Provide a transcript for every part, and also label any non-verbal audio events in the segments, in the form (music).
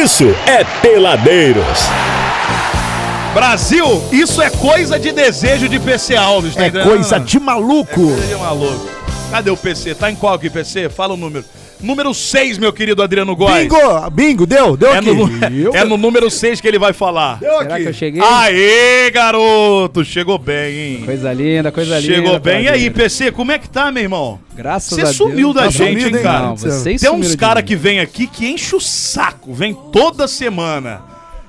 isso é Peladeiros. Brasil, isso é coisa de desejo de PC Alves, tá É entendendo? coisa de maluco. Coisa de maluco. Cadê o PC? Tá em qual aqui, PC? Fala o número. Número 6, meu querido Adriano Góes. Bingo, bingo, deu, deu É aqui. no, é no número 6 que ele vai falar. Deu Será aqui. que eu cheguei? Aê, garoto! Chegou bem, hein? Coisa linda, coisa linda. Chegou bem. E aí? PC, como é que tá, meu irmão? Graças Você a Deus. sumiu da Tá gente, sumido, hein, cara? Não, vocês Tem uns caras que vêm aqui que enche o saco, vem toda semana.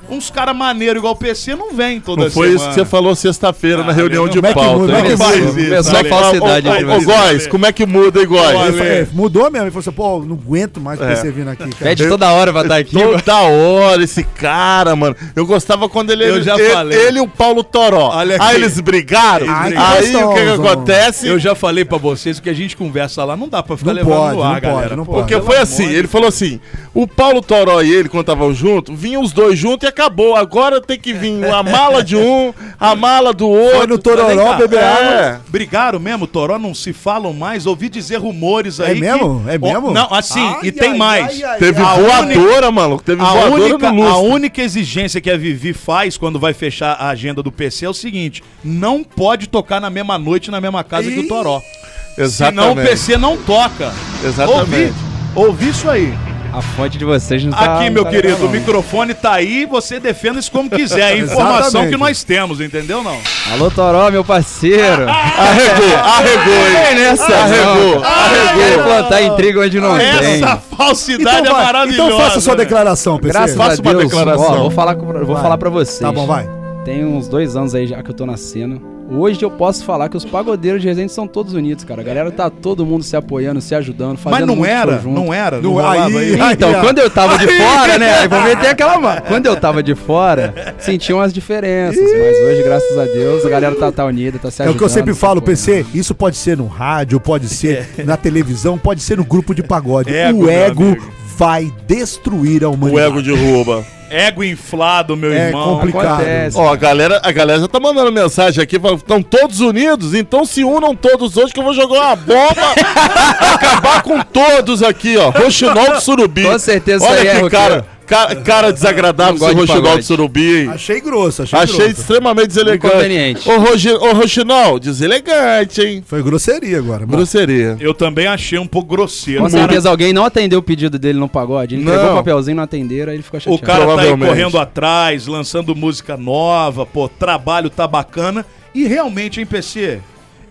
Uns caras maneiros igual o PC não vem toda Não foi semana. isso que você falou sexta-feira na Ah, reunião não de é que pauta. como é que muda? Começou a né? falsidade Ô, Góis, como é que muda, hein, Góis? É, mudou mesmo. Ele falou assim, pô, não aguento mais É. você vindo aqui, cara. Pede toda hora pra estar aqui. Toda hora, esse cara, mano. Eu gostava quando ele. Eu já ele, falei. ele e o Paulo Toró. Olha aqui. Aí eles brigaram. Ai, aí o que, acontece? Eu já falei pra vocês que a gente conversa lá, não dá pra ficar Não levando pode, no ar, não pode, galera. não pode. Porque foi assim, ele falou assim: o Paulo Toró e ele, quando estavam juntos, vinham os dois juntos e acabou. Agora tem que vir a mala de um, a mala do outro. Foi no Tororó beber é. água. Brigaram mesmo, Toró não se falam mais. Ouvi dizer rumores aí. É mesmo? que- É mesmo? Não, assim, Ai, e tem ai, mais. ai, ai, Teve A voadora, mano. Teve A voadora única, no a única exigência que a Vivi faz quando vai fechar a agenda do PC é o seguinte: não pode tocar na mesma noite na mesma casa que o Toró. Senão o PC não toca. Exatamente. Ouvi, ouvi isso aí. A fonte de vocês não tá... Aqui, meu tá querido, o microfone tá aí, você defenda isso como quiser. É a (laughs) informação que nós temos, entendeu não? Alô, Toró, meu parceiro. (laughs) Arregou, arregou, hein? Nessa, Arregou, arregou. Quero plantar intriga onde não tem. Essa falsidade Então, é maravilhosa. então faça sua né? declaração, PC. Graças Faça a uma Deus. declaração. Ó, vou falar, com- vou Vai. falar pra vocês. Tá bom, vai. Tem uns dois anos aí já que eu tô na cena. Hoje eu posso falar que os pagodeiros de Resende são todos unidos, cara. A galera tá todo mundo se apoiando, se ajudando, fazendo Mas não era, show junto. não era, não, aí- aí. aí- Então, ó. quando eu tava de fora, né? Aí vou meter aquela. (laughs) Quando eu tava de fora, senti umas diferenças. Mas hoje, graças a Deus, a galera tá, tá unida, tá se É ajudando. o que eu sempre se falo. PC. Isso pode ser no rádio, pode ser na televisão, pode ser no grupo de pagode. Ego, o ego. Vai destruir a O humanidade. ego derruba. (laughs) Ego inflado, meu É irmão. complicado. Acontece. Ó, a galera, a galera já tá mandando mensagem aqui, estão todos unidos, então se unam todos hoje que eu vou jogar uma bomba (laughs) acabar com todos aqui, ó. Roxinol do Surubi. Com certeza Olha é que roqueiro. cara, cara, cara desagradável esse de Roxinol do. Surubi, hein? Achei grosso, achei, Achei grosso. extremamente deselegante. Inconveniente. Ô, Rogi, ô Roxinol, deselegante, hein? Foi grosseria agora. Bom, Grosseria. Eu também achei um pouco grosseiro. Com certeza alguém não atendeu o pedido dele no pagode. Ele Não. o papelzinho, não atenderam, aí ele ficou O chateado. cara tá aí correndo atrás, lançando música nova, pô, trabalho tá bacana. E realmente, hein, PC?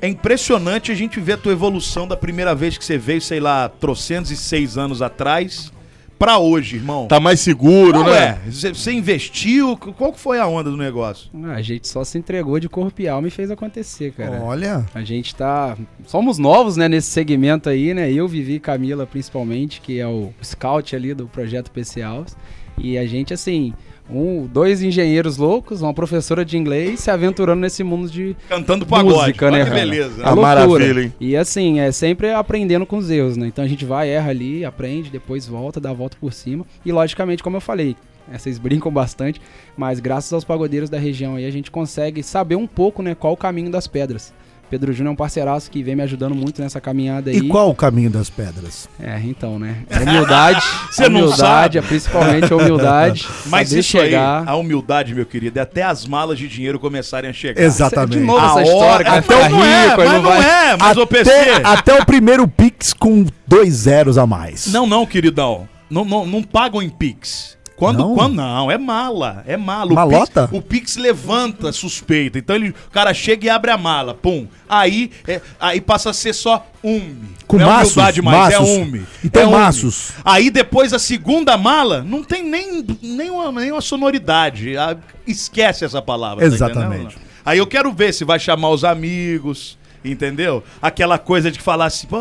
É impressionante a gente ver a tua evolução da primeira vez que você veio, sei lá, trocentos e seis anos atrás, pra hoje, irmão. Tá mais seguro, Qual né? é? Você- investiu? Qual que foi a onda do negócio? Ah, a gente só se entregou de corpo e alma e fez acontecer, cara. Olha, A gente tá. Somos novos, né, nesse segmento aí, né? Eu, Vivi e Camila, principalmente, que é o scout ali do projeto PC Alves. E a gente, assim, um, dois engenheiros loucos, uma professora de inglês se aventurando nesse mundo de Cantando pagode. música, né? Que beleza. A Ah, loucura. maravilha, hein? E assim, é sempre aprendendo com os erros, né? Então a gente vai, erra ali, aprende, depois volta, dá a volta por cima. E logicamente, como eu falei, é, vocês (laughs) brincam bastante, mas graças aos pagodeiros da região aí a gente consegue saber um pouco, né, qual o caminho das pedras. Pedro Júnior é um parceiraço que vem me ajudando muito nessa caminhada aí. e qual o caminho das pedras? É, então, né? A humildade, (laughs) Você a não humildade, sabe. é principalmente a humildade. (laughs) Mas isso chegar. aí, a humildade, meu querido, é até as malas de dinheiro começarem a chegar. Exatamente. De novo A essa história hora- que vai até ficar não é, rico, mas não não vai. é, mas o PC... Até, até o primeiro Pix com dois zeros a mais. Não, não, queridão. Não, não, não pagam em Pix. Quando Não? quando não, é mala, é mala. O Malota? Pix, o Pix levanta suspeita. Então ele, o cara chega e abre a mala, pum. Aí, é, aí passa a ser só um. Com não é maços, humildade mais, é maços. um. Então é maços. Aí depois a segunda mala não tem nem nenhuma, nenhuma sonoridade. Ah, Esquece essa palavra. tá Exatamente. entendendo? Aí eu quero ver se vai chamar os amigos. Entendeu? Aquela coisa de falar assim, pô,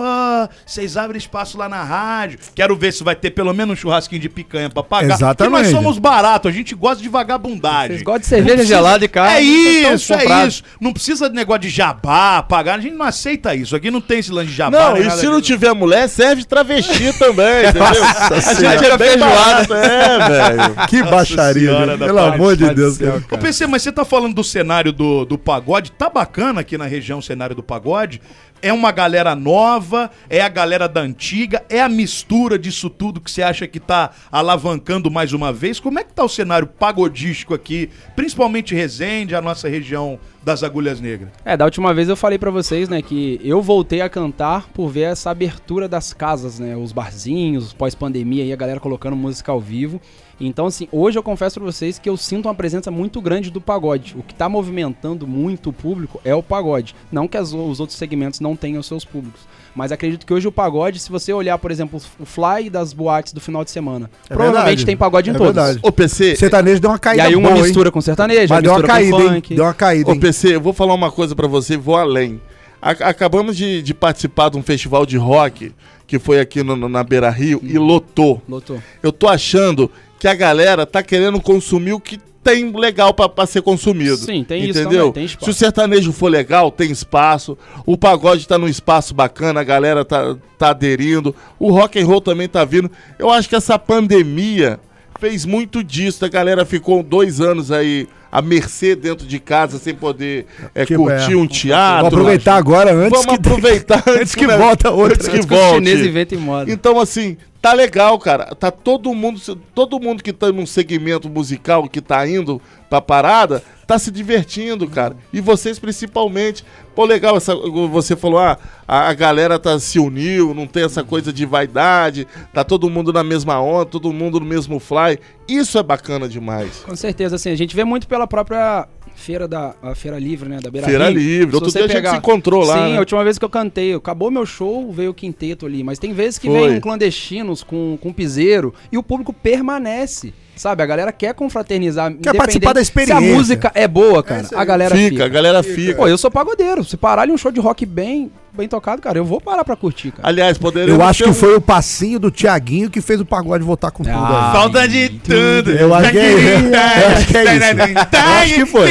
vocês abrem espaço lá na rádio. Quero ver se vai ter pelo menos um churrasquinho de picanha pra pagar. Porque nós Exatamente. somos baratos, a gente gosta de vagabundagem. Vocês gostam de cerveja gelada e carne. É isso, é comprados. isso. Não precisa de negócio de jabá, pagar. A gente não aceita isso. Aqui não tem esse lance de jabá. Não, nem e se não tiver mulher, serve travesti também, entendeu? a gente é bem Feijoada. barato, (laughs) é, velho. Que baixaria, Senhora gente. da pelo paz, amor de Deus. céu, cara. Ô, PC, mas você tá falando do cenário do, do pagode, tá bacana aqui na região o cenário do pagode. É uma galera nova? É a galera da antiga? É a mistura disso tudo que você acha que tá alavancando mais uma vez? Como é que tá o cenário pagodístico aqui, principalmente Resende, a nossa região das Agulhas Negras? É, da última vez eu falei pra vocês, né, que eu voltei a cantar por ver essa abertura das casas, né, os barzinhos, pós-pandemia aí, a galera colocando música ao vivo. Então, assim, hoje eu confesso pra vocês que eu sinto uma presença muito grande do pagode. O que tá movimentando muito o público é o pagode. Não que as- os outros segmentos não tenham seus públicos. Mas acredito que hoje o pagode, se você olhar, por exemplo, o fly das boates do final de semana, É provavelmente verdade. tem pagode em É todos. verdade. Ô, PC, Sertanejo deu uma E caída aí uma boa, hein? mistura com sertanejo, Mas deu uma caída, com hein? funk. Deu uma caída, Ô, hein? PC, eu vou falar uma coisa pra você e vou além. A- acabamos de, de participar de um festival de rock que foi aqui no- no- na Beira Rio e lotou. Lotou. Eu tô achando que a galera tá querendo consumir o que tem legal pra, pra ser consumido. Sim, tem isso entendeu? também, tem espaço. Se o sertanejo for legal, tem espaço. O pagode tá num espaço bacana, a galera tá, tá aderindo. O rock and roll também tá vindo. Eu acho que essa pandemia fez muito disso. A galera ficou dois anos aí à mercê dentro de casa sem poder é, curtir é. um teatro. Vou aproveitar agora, antes Vamos que... aproveitar (laughs) antes que volta outra. Antes que Antes que os volte. chineses inventem moda. Então, assim, tá legal, cara. Tá todo mundo, todo mundo que tá num segmento musical, que tá indo pra parada, tá se divertindo, cara. E vocês principalmente. Pô, legal, essa, você falou, ah, a, a galera tá, se uniu, não tem essa coisa de vaidade, tá todo mundo na mesma onda, todo mundo no mesmo fly. Isso é bacana demais. Com certeza, assim, a gente vê muito pela própria feira da a feira livre, né, da Beira Feira Rio. Livre. Outro dia a gente pegar- se encontrou lá. Sim, né? a última vez que eu cantei, acabou meu show, veio o quinteto ali, mas tem vezes que Foi. vem um clandestinos com, com piseiro e o público permanece. Sabe, a galera quer confraternizar. Quer participar da independente Se experiência. a música é boa, cara, isso aí. a galera Fica, fica. a galera fica. Pô, eu sou pagodeiro. Se parar ali um show de rock bem, bem tocado, cara, eu vou parar pra curtir, cara. Aliás, poderia. Eu acho que foi o passinho do Tiaguinho que fez o pagode voltar com tudo Ah, aí. Falta de tudo. Eu acho que (laughs) é, eu acho que é isso. Eu acho que foi.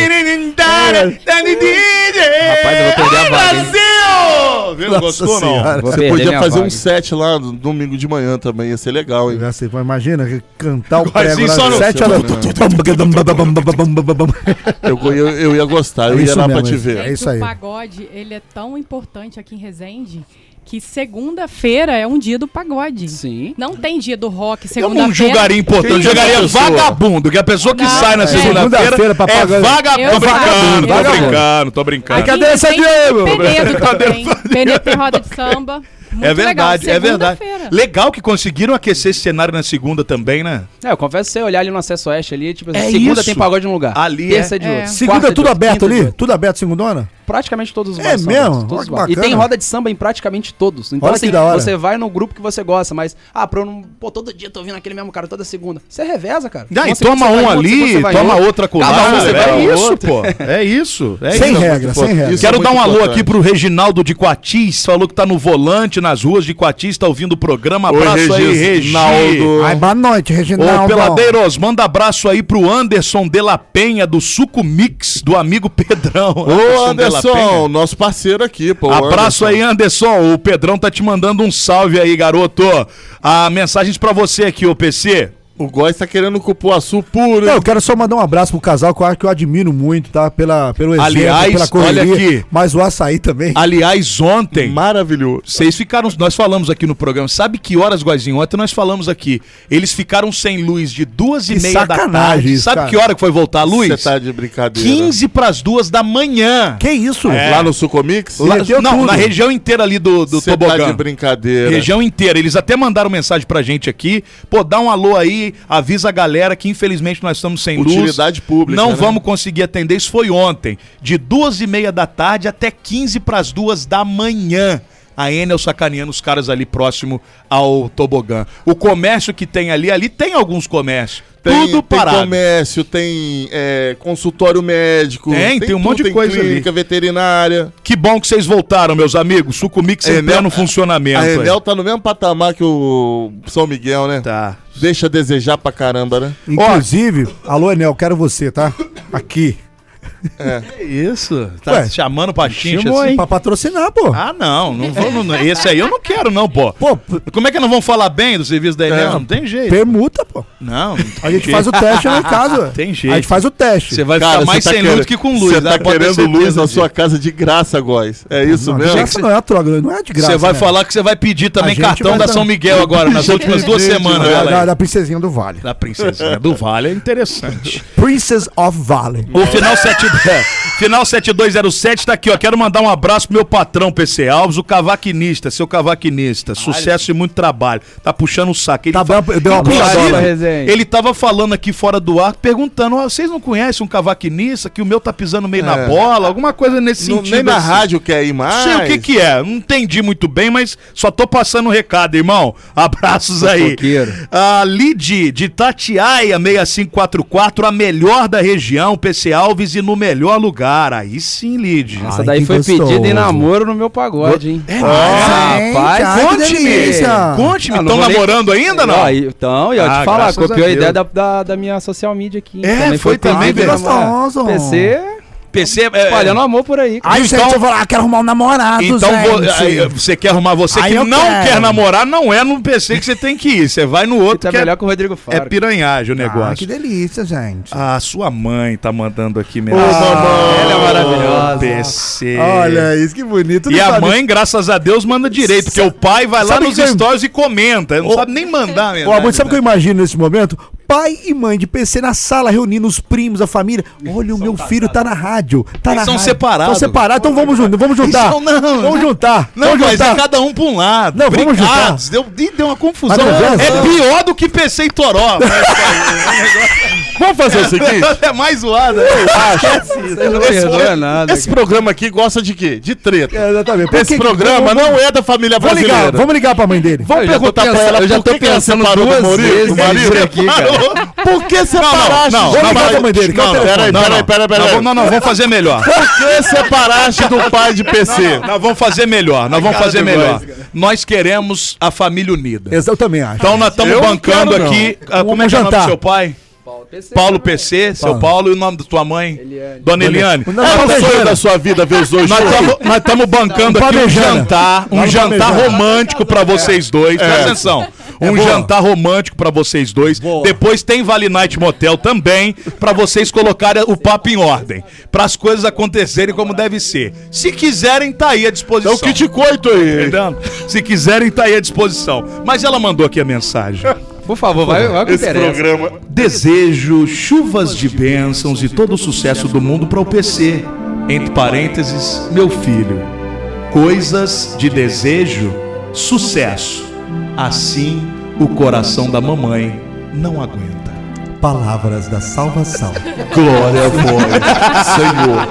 Rapaz, eu vou perder a vaga, Viu? Nossa Gostou não? Vou Você perder podia minha fazer vaga. um set lá no domingo de manhã também, ia ser legal, hein? Assim, imagina, cantar o Assim, prego só no- sete horas. Eu, eu, eu ia gostar, eu É ia lá pra te é ver. É isso aí. O pagode, ele é tão importante aqui em Resende que segunda-feira é um dia do pagode. Sim. Não tem dia do rock, Eu segunda-feira. não julgaria importante, eu é julgaria vagabundo, que a pessoa que Não, sai na é. segunda-feira pra é pagar- vagabundo. Eu Tô brincando, vagabundo, tô brincando, tô brincando. Aqui (laughs) em Cadê essa Resende Diego? Penedo também. Penedo tem roda de samba. Muito É verdade, é verdade. Legal que conseguiram aquecer esse cenário na segunda também, né? É, eu confesso você olhar ali no acesso oeste ali, tipo, É segunda isso. tem pagode num lugar. Ali terça é. é de É. outro. Segunda é de tudo outro, aberto quinta de ali? Tudo aberto segundona? Praticamente todos os É bares são mesmo? todos os. E tem roda de samba em praticamente todos. Então, Olha que assim, da hora. você vai no grupo que você gosta, mas, ah, pra eu não. Pô, todo dia tô ouvindo aquele mesmo cara, toda segunda. Você reveza, cara. Ah, e toma um ali, toma outra com um vai É isso, pô. É isso. É Sem isso. regra, sem regra. Isso Quero é dar um alô aqui pro Reginaldo de Coatis, falou que tá no volante, nas ruas de Coatis, tá ouvindo o programa. Oi, Abraço aí, Reginaldo. Ai, boa noite, Ô, Reginaldo. Peladeiros, manda abraço aí pro Anderson de la Penha, do Suco Mix, do amigo Pedrão. Ô, de la Anderson, nosso parceiro aqui, pô. Abraço Anderson. aí, Anderson. O Pedrão tá te mandando um salve aí, garoto. Ah, mensagens pra você aqui, ô PC. O Góis tá querendo cupuaçu puro, Não, eu quero só mandar um abraço pro casal que eu acho que eu admiro muito, tá? Pela, pelo exemplo, Aliás, pela correria. olha aqui. Mas o açaí também. Aliás, ontem. Maravilhoso. Vocês ficaram. Nós falamos aqui no programa. Sabe que horas, Guazinho? Ontem nós falamos aqui. Eles ficaram sem luz de duas e Que meia da tarde. isso, Sabe cara. que hora que foi voltar a luz? Você tá de brincadeira. 15 pras duas da manhã. Que isso? É. Lá no Sucomix? Lá- não, tudo. na região inteira ali do, do Você tá Tobogã. de brincadeira. Região inteira. Eles até mandaram mensagem pra gente aqui. Pô, dá um alô aí, avisa a galera que infelizmente nós estamos sem luz. Utilidade pública, Não né? vamos conseguir atender. Isso foi ontem. De duas e meia da tarde até 15 pras duas da manhã. A Enel sacaneando os caras ali próximo ao tobogã. O comércio que tem ali, ali tem alguns comércios. Tem, tudo tem parado. comércio, tem é, consultório médico. Tem, tem um monte de tem coisa ali. clínica veterinária. Que bom que vocês voltaram, meus amigos. Sucumix em Enel- pleno funcionamento. A aí. Enel tá no mesmo patamar que o São Miguel, né? Tá. Deixa a desejar pra caramba, né? Inclusive, alô Enel, quero você, tá? Aqui. Que isso? Tá Ué, chamando pra chincha chamou, assim? hein? Pra patrocinar, pô. Ah, não, não vou. Não, esse aí eu não quero, não, pô. Pô, Como é que não vão falar bem do serviço da Enel? Não tem jeito. permuta, pô. Não, não tem A gente jeito. faz o teste lá em casa. (laughs) Tem jeito. A gente faz o teste. Você vai Cara, ficar mais tá sem querendo- luz que com luz. Você né? tá ter querendo luz na sua casa de graça, Góis. É isso não, mesmo? de graça não é a troca, não é de graça. Você vai né? falar que você vai pedir também cartão da São Miguel agora, nas últimas duas semanas. da, olha da, princesinha do Vale. Da princesinha do Vale é interessante. Princess of Valley. O final, 7, (laughs) final 7207 tá aqui, ó. Quero mandar um abraço pro meu patrão PC Alves, o cavaquinista, seu cavaquinista. Sucesso e muito trabalho. Tá puxando o saco. Ele Tá fa- bom, deu uma puxadona. resenha. ele tava falando aqui fora do ar, perguntando: "Ah, vocês não conhecem um cavaquinista que o meu tá pisando meio na É. bola? Alguma coisa nesse Não- sentido. nem na assim. rádio quer ir mais. Não sei o que que é, não entendi muito bem, mas só tô passando o recado, irmão. (laughs) Abraços aí. A Lid de Tatiaia 6544, a melhor da região, PC Alves e no melhor lugar. Aí sim, Lid. Essa Ai, daí foi gostoso. pedida em namoro no meu pagode, hein? É Ah, ai, que Conte-me. Conte-me, Ah, estão vou nem- namorando ainda, não? Ó, Então, e eu Ah, te falar, a copiou a, Deus. ideia da, da, da minha social media aqui. É, foi também, em velho. namoro. Gostoso. PC PC é... espalhando amor por aí. Aí você Então- então, vai lá, quero arrumar um namorado, Então aí, você quer arrumar você Aí que não quero. quer namorar, não é no PC que você tem que ir. Você vai no Que outro tá que é, melhor que o Rodrigo é Faro. piranhagem o Ah, negócio. que delícia, gente. A sua mãe tá mandando aqui Ô, mesmo. mamãe. Ela é maravilhosa. PC. Olha isso, que bonito. E Não a sabe- mãe, graças a Deus, manda direito, porque o pai vai lá nos stories e comenta. Não Ô, sabe nem mandar mesmo. Ô, amor, sabe o que eu imagino nesse momento? Pai e mãe de PC na sala, reunindo os primos, a família. Olha, o meu filho tá na rádio. Tá Eles na são rádio. separados. São separados, então vamos juntar. Vamos juntar. São- não, vamos juntar. Não, vamos mas é cada um pra um lado. Não, vamos juntar. Deu, deu uma confusão. Não é, É pior do que PC e Toró. Vamos fazer o seguinte? é mais zoado. Você não perdoa nada. Esse programa aqui gosta de quê? De treta. É, exatamente. Por Esse que- programa vamos- não é da família Vamos ligar, brasileira. vamos ligar pra mãe dele. Vamos Eu perguntar pra ela eu já por tô que que ela pensando duas vezes do marido. aqui, cara. Por que Não, separaste? não, Vamos não, ligar não, pra mãe dele. não? Peraí, não, peraí, peraí. Não, vamos- não, não, vamos fazer melhor. Por que separaste do pai de PC? Nós vamos fazer melhor, nós vamos fazer melhor. Nós queremos a família unida. Eu também acho. Então nós estamos não bancando quero, não. aqui. ah, Como é que é o nome do jantar. seu pai? Paulo PC, seu Paulo. Paulo e o nome da tua mãe? Eliane. Dona Eliane. Não, É não, o sonho da sua vida ver os dois Nós estamos nós estamos bancando aqui um jantar, um jantar romântico pra vocês dois. Presta atenção. Um boa. jantar romântico pra vocês dois. Boa. Depois tem Vale Night Motel também pra vocês colocarem o papo em ordem, Pra as coisas acontecerem como deve ser. Se quiserem, tá aí à É disposição. o kit coito aí. Entendendo? Se quiserem, tá aí à disposição. Mas ela mandou aqui a mensagem. Por favor, vai, vai Esse interessa. programa. Desejo chuvas de bênçãos e todo o sucesso do mundo para o PC. Entre parênteses, meu filho. Coisas de desejo, sucesso. Assim o coração da mamãe não aguenta. Palavras da salvação. Glória a vós, Senhor.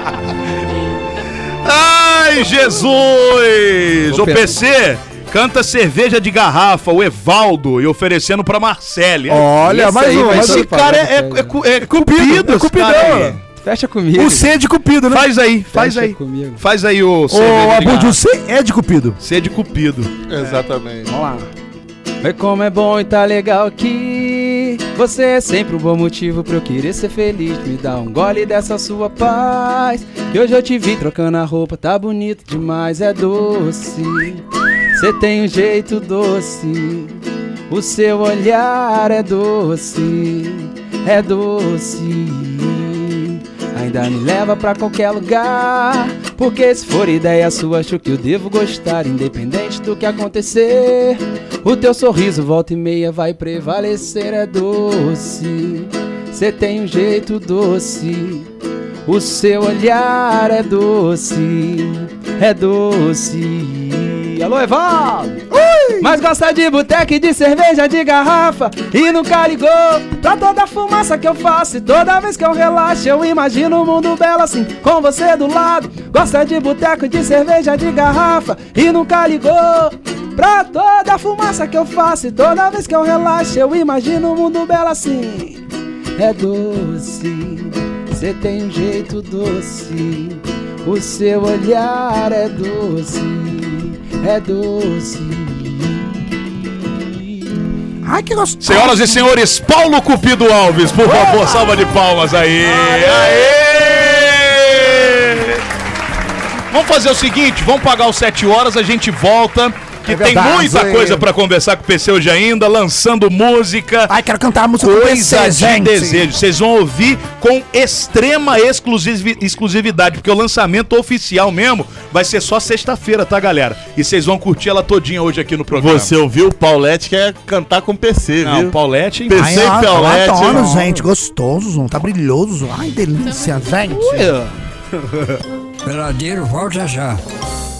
Ai, Jesus! Ô, O. PC canta cerveja de garrafa, o Evaldo, e oferecendo pra Marcele. Olha, mais um. Esse cara é, é, é, é cupido, é cupidão. Fecha comigo. O C é de Cupido, né? Faz aí, faz Fecha aí. comigo. Faz aí o Ô, cerveja de Abud, o C é de Cupido. C de cupido. Exatamente. Vamos lá. Vê como é bom e tá legal aqui. Você é sempre um bom motivo pra eu querer ser feliz. Me dá um gole dessa sua paz. Que hoje eu te vi trocando a roupa, tá bonito demais, é doce. Você tem um jeito doce. O seu olhar é doce, é doce. Ainda me leva pra qualquer lugar. Porque se for ideia sua, acho que eu devo gostar, independente do que acontecer. O teu sorriso, volta e meia, vai prevalecer, é doce. Você tem um jeito doce. O seu olhar é doce, é doce. Alô, Evaldo! Mas gosta de boteca e de cerveja de garrafa E nunca ligou. Pra toda fumaça que eu faço E toda vez que eu relaxo eu imagino um mundo belo assim Com você do lado. Gosta de boteca e de cerveja de garrafa E nunca ligou. Pra toda fumaça que eu faço E toda vez que eu relaxo eu imagino um mundo belo assim. É doce Você tem um jeito doce. O seu olhar é doce É doce Ai, que gostoso. Senhoras e senhores, Paulo Cupido Alves, por favor, salva de palmas aí. Aê! Vamos fazer o seguinte, vamos pagar os 7 horas, a gente volta que É tem verdade, muita hein? coisa pra conversar com o PC hoje ainda, lançando música. Ai, quero cantar a música do Coisa PC, de gente. desejo. Vocês vão ouvir com extrema exclusivi- exclusividade, porque o lançamento oficial mesmo vai ser só sexta-feira, tá, galera? E vocês vão curtir ela todinha hoje aqui no programa. Você ouviu o Paulette quer cantar com PC, Não, viu? Paulette, hein? PC Ai, e ó, Paulette. adoro, gente. Gostoso, tá brilhoso. Ai, delícia, gente. (laughs) Peladeiro, volta já.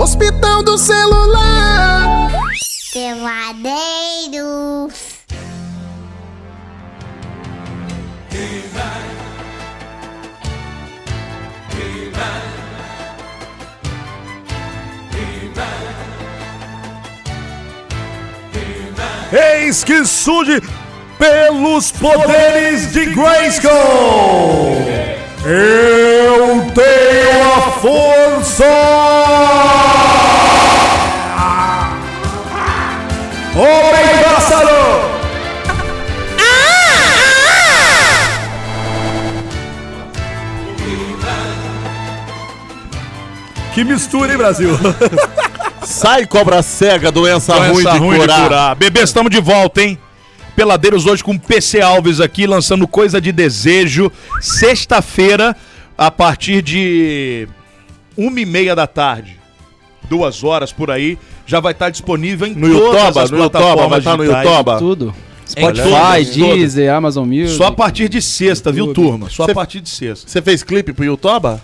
Hospital do celular. Peladeiros. Eis que surge pelos poderes de Grayskull. Eu tenho a força. Homem pássaro. Que mistura, hein, Brasil? Sai cobra cega, doença, Doença ruim, de, ruim curar. de curar. Bebê, estamos de volta, hein? Peladeiros hoje com PC Alves aqui, lançando Coisa de Desejo. Sexta-feira, a partir de uma e meia da tarde. Duas horas por aí. Já vai estar disponível em No todas Yotoba, as no Yotoba, plataformas vai estar no. Yotoba. Tudo. Spotify, Deezer, Amazon Music. Só a partir de sexta, viu, YouTube. turma? Só Cê- a partir de sexta. Você fez clipe pro Yotoba?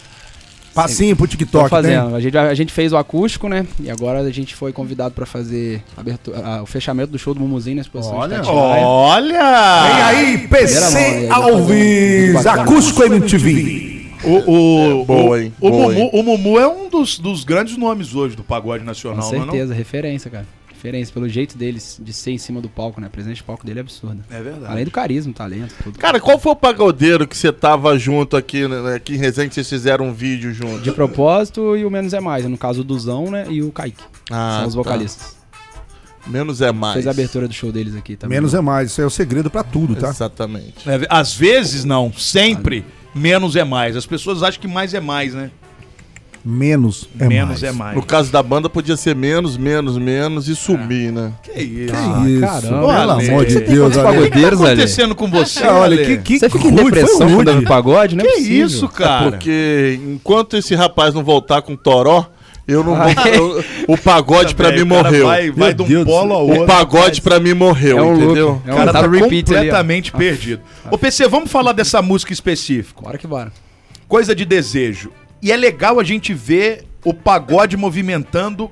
Passinho pro Tô TikTok, fazendo. né? A gente, a gente fez o acústico, né? E agora a gente foi convidado pra fazer a abertura- a- o fechamento do show do Mumuzinho na exposição Olha. de. Olha! Vem aí, PC Alves. Acústico MTV. O, o, É, boa, o- hein? O, Boa, Mumu, hein? o Mumu é um dos, dos grandes nomes hoje do pagode Com nacional, não é não? certeza, referência, cara. Referência, pelo jeito deles de ser em cima do palco, né? A presença de palco dele é absurda. É verdade. Além do carisma, talento, tudo. Cara, qual foi o pagodeiro que você tava junto aqui, né, aqui em Resende, que vocês fizeram um vídeo junto? De propósito e o Menos é Mais, no caso o Duzão, né? E o Kaique. Ah, são os tá. vocalistas. Menos é mais. Fez a abertura do show deles aqui também. Menos é mais, isso é o segredo pra tudo, tá? Exatamente. É, às vezes não, sempre menos é mais. As pessoas acham que mais é mais, né? Menos é menos mais. é mais. No caso da banda, podia ser menos, menos, menos e sumir, né? Que isso? Que isso, caramba, pelo amor de Deus, O que, tá acontecendo com você, Ah, olha, que, que Você fica em depressão rude. cantando pagode, não é Que possível. isso, cara? Porque enquanto esse rapaz não voltar com toró, eu não vou. Ah, eu- o pagode pra mim o morreu. Vai, vai de um Deus polo ao O outro. pagode pra mim morreu, É um entendeu? É O um cara tá tá repeat ali, completamente perdido. Ô, PC, vamos falar dessa música específica. Bora que bora. Coisa de desejo. E é legal a gente ver o pagode movimentando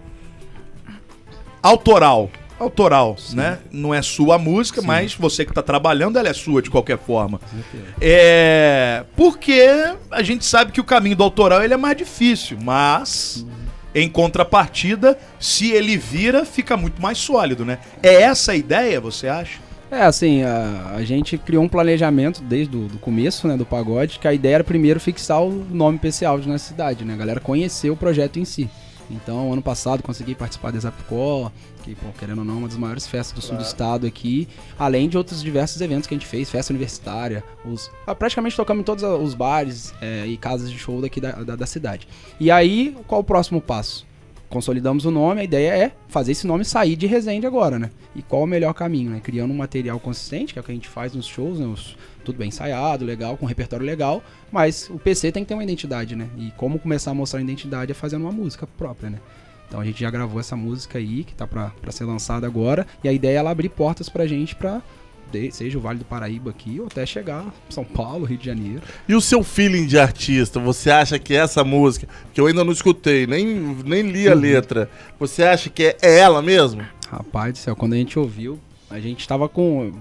autoral. Autoral, né? Não é sua música, mas você que tá trabalhando, ela é sua de qualquer forma. É. Porque a gente sabe que o caminho do autoral ele é mais difícil, mas. Em contrapartida, se ele vira, fica muito mais sólido, né? É essa a ideia, você acha? É, assim, a, a gente criou um planejamento desde o começo, né, do pagode, que a ideia era primeiro fixar o nome PC Audio na cidade, né? A galera conhecer o projeto em si. Então, ano passado consegui participar da Zapcó, que, pô, querendo ou não, é uma das maiores festas do sul do estado aqui, além de outros diversos eventos que a gente fez, festa universitária, os, ah, praticamente tocamos em todos os bares é, e casas de show daqui da, da, da cidade. E aí, qual o próximo passo? Consolidamos o nome, a ideia é fazer esse nome sair de Resende agora, né? E qual o melhor caminho, né? Criando um material consistente, que é o que a gente faz nos shows, né? Os- tudo bem ensaiado, legal, com um repertório legal, mas o PC tem que ter uma identidade, né? E como começar a mostrar a identidade é fazendo uma música própria, né? Então a gente já gravou essa música aí, que tá pra, pra ser lançada agora, e a ideia é ela abrir portas pra gente pra, de- seja o Vale do Paraíba aqui, ou até chegar São Paulo, Rio de Janeiro. E o seu feeling de artista? Você acha que essa música, que eu ainda não escutei, nem, nem li a letra, você acha que é, é ela mesmo? Rapaz do céu, quando a gente ouviu, a gente tava com.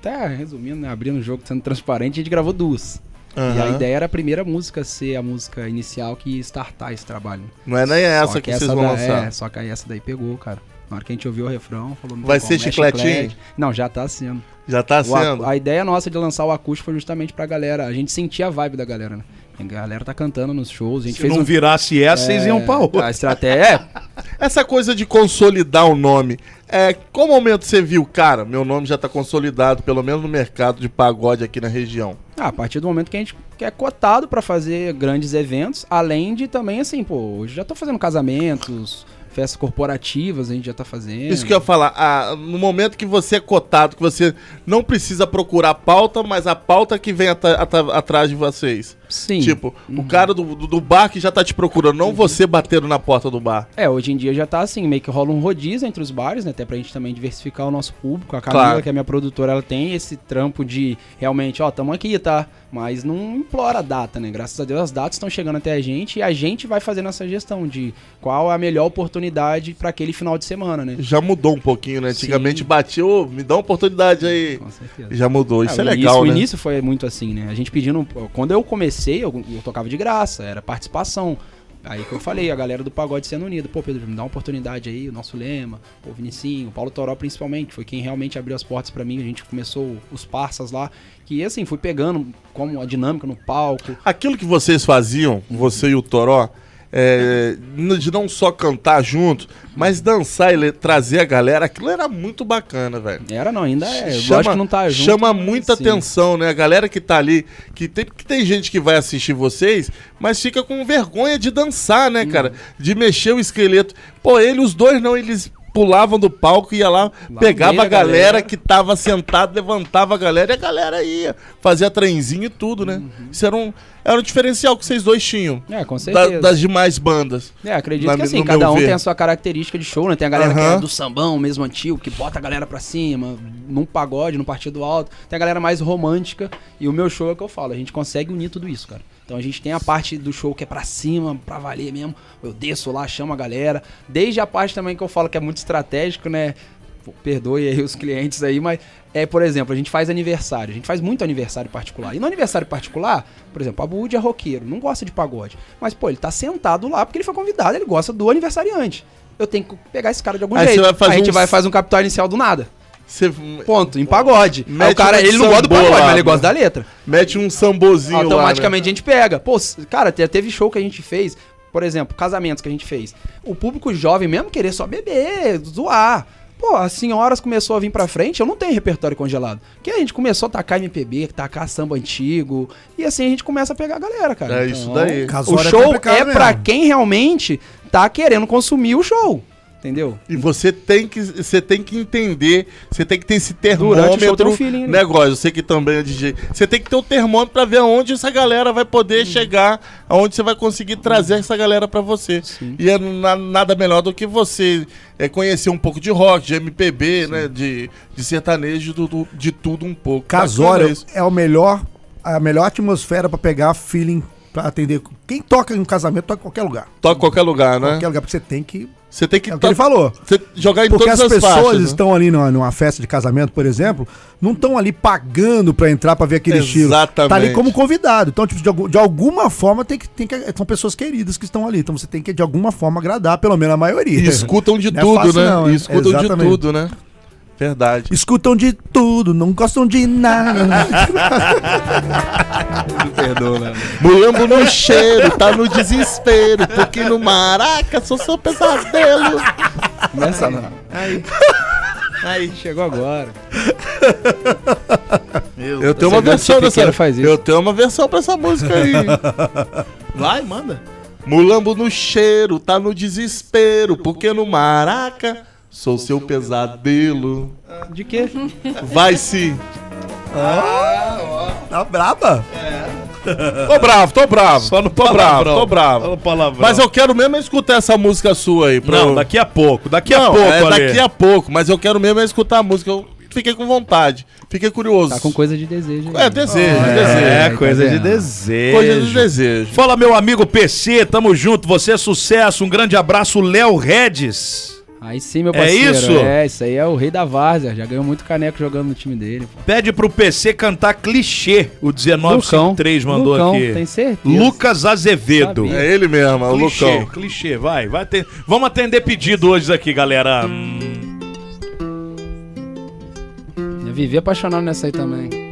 Até resumindo, né? Abrindo o jogo, sendo transparente, a gente gravou duas. E a ideia era a primeira música ser a música inicial que ia startar esse trabalho. Não é nem essa Só que, vocês vão da- lançar. É, só que aí essa daí pegou, cara. Na hora que a gente ouviu o refrão, falou... Vai ser como, é chicletinho? chiclete. Não, já tá sendo. Já tá O sendo. a ideia nossa de lançar o acústico foi justamente pra galera, a gente sentir a vibe da galera, né? A galera tá cantando nos shows, a gente Se fez não um... virasse essa, vocês iam pra outra. A estratégia... É, (laughs) Essa coisa de consolidar o nome, é, qual momento você viu, cara, meu nome já tá consolidado, pelo menos no mercado de pagode aqui na região? Ah, a partir do momento que a gente é cotado pra fazer grandes eventos, além de também, assim, pô, hoje já tô fazendo casamentos, festas corporativas, a gente já tá fazendo. Isso que eu ia falar, ah, no momento que você é cotado, que você não precisa procurar pauta, mas a pauta que vem ata- ata- atrás de vocês. Sim. Tipo, o cara do, do bar que já tá te procurando, não você batendo na porta do bar. É, hoje em dia já tá assim, meio que rola um rodízio entre os bares, né? Até pra gente também diversificar o nosso público. A Camila, Claro. que é minha produtora, ela tem esse trampo de realmente, ó, tamo aqui, tá? Mas não implora a data, né? Graças a Deus as datas estão chegando até a gente e a gente vai fazendo essa gestão de qual é a melhor oportunidade pra aquele final de semana, né? Já mudou um pouquinho, né? Antigamente Sim. batia, ô, me dá uma oportunidade aí. Com certeza. Já mudou, isso é o legal, início, né? O início foi muito assim, né? A gente pedindo. Quando eu comecei, eu, eu tocava de graça, era participação. Aí que eu falei, a galera do pagode sendo unida. Pô, Pedro, me dá uma oportunidade aí, o nosso lema. Pô, Vinicinho, Paulo Toró principalmente, foi quem realmente abriu as portas pra mim. A gente começou os parças lá. Que assim, fui pegando como a dinâmica no palco. Aquilo que vocês faziam, você e o Toró, é, de não só cantar junto, mas dançar e trazer a galera, aquilo era muito bacana, velho. Era não, ainda é. Lógico que não tá junto. chama muita sim. atenção, né? A galera que tá ali, que tem, que tem gente que vai assistir vocês, mas fica com vergonha de dançar, né, cara? Uhum. De mexer o esqueleto. Pô, ele, os dois não, eles pulavam do palco, ia lá, Lá pegava a galera, galera. que tava sentada, levantava a galera e a galera ia. Fazia trenzinho e tudo, né? Uhum. Isso era um, era um diferencial que vocês dois tinham. É, com da- certeza. das demais bandas. É, acredito Na- que assim, cada um ver. tem a sua característica de show, né? Tem a galera que é do sambão mesmo antigo, que bota a galera pra cima, num pagode, num partido alto. Tem a galera mais romântica. E o meu show é o que eu falo, a gente consegue unir tudo isso, cara. Então a gente tem a parte do show que é pra cima, pra valer mesmo. Eu desço lá, chamo a galera. Desde a parte também que eu falo que é muito estratégico, né? Pô, Perdoe aí os clientes aí, mas é, por exemplo, a gente faz aniversário, a gente faz muito aniversário particular. E no aniversário particular, por exemplo, a Bud é roqueiro, não gosta de pagode. Mas, pô, ele tá sentado lá porque ele foi convidado, ele gosta do aniversariante. Eu tenho que pegar esse cara de algum Aí jeito. fazer a gente um- vai fazer um capital inicial do nada. Você Ponto, em pagode. Aí o cara, um ele não gosta do pagode, lá, mas ele gosta da letra. mete um sambozinho lá, né? Automaticamente a gente pega. Pô, cara, te- teve show que a gente fez, por exemplo, casamentos que a gente fez. O público jovem mesmo querer só beber, zoar. Pô, as senhoras começou a vir pra frente, eu não tenho repertório congelado. Que a gente começou a tacar MPB, tacar samba antigo, e assim a gente começa a pegar a galera, cara. É isso daí. O é show é pra mesmo. quem realmente tá querendo consumir o show. Entendeu? E você tem que você tem que entender, você tem que ter esse termômetro. um feeling, né? negócio, você que também é DJ. Você tem que ter o termômetro pra ver aonde essa galera vai poder chegar, aonde você vai conseguir trazer essa galera pra você. Sim. E é na- nada melhor do que você é, conhecer um pouco de rock, de MPB, né, de, de sertanejo, do- de tudo um pouco. Casório Bacana isso. é o melhor, a melhor atmosfera pra pegar feeling, pra atender. Quem toca em um casamento, toca em qualquer lugar. Toca em qualquer lugar, né? Qualquer lugar, porque você tem que. Você tem que, É o que ele falou. você jogar em Porque todas as as pessoas faixas, né? estão ali numa, numa festa de casamento, por exemplo, não estão ali pagando pra entrar pra ver aquele estilo. Exatamente. Tá ali como convidado. Então, tipo, de, de alguma forma tem que, tem que. São pessoas queridas que estão ali. Então você tem que, de alguma forma, agradar, pelo menos a maioria. E escutam de é tudo, fácil né? não, E escutam de Exatamente. tudo, né? Verdade. Escutam de tudo, não gostam de nada. (laughs) Perdoa, né? Mulambo no cheiro, tá no desespero, porque no maraca sou seu pesadelo. Começa não. Aí. Aí, chegou agora. Eu tenho uma versão dessa. faz isso. Eu tenho uma versão pra essa música aí. (laughs) Vai, manda. Mulambo no cheiro, tá no desespero, porque no maraca sou seu pesadelo. De quê? Vai se. tá braba? Tô bravo, tô bravo. Só no tô bravo, tô bravo. Mas eu quero mesmo é escutar essa música sua aí. Pra Não, eu- daqui a pouco. Daqui a Não, pouco, é Ale. daqui a pouco, mas eu quero mesmo é escutar a música. Eu fiquei com vontade, fiquei curioso. Tá com coisa de desejo. aí. É, desejo, É, desejo. coisa tá de vendo? desejo. Coisa de desejo. Fala, meu amigo PC, tamo junto. Você é sucesso. Um grande abraço, Léo Redes. Aí sim, meu É parceiro. isso? É, isso aí é o rei da várzea. Já ganhou muito caneco jogando no time dele. pô. Pede pro PC cantar clichê. O 1953 mandou Lucão, aqui. tem certeza. Lucas Azevedo. É ele mesmo, é o Clichê, Lucão. clichê, vai, vai ter. Vamos atender pedido hoje aqui, galera. Hum, Eu vivi apaixonado nessa aí também.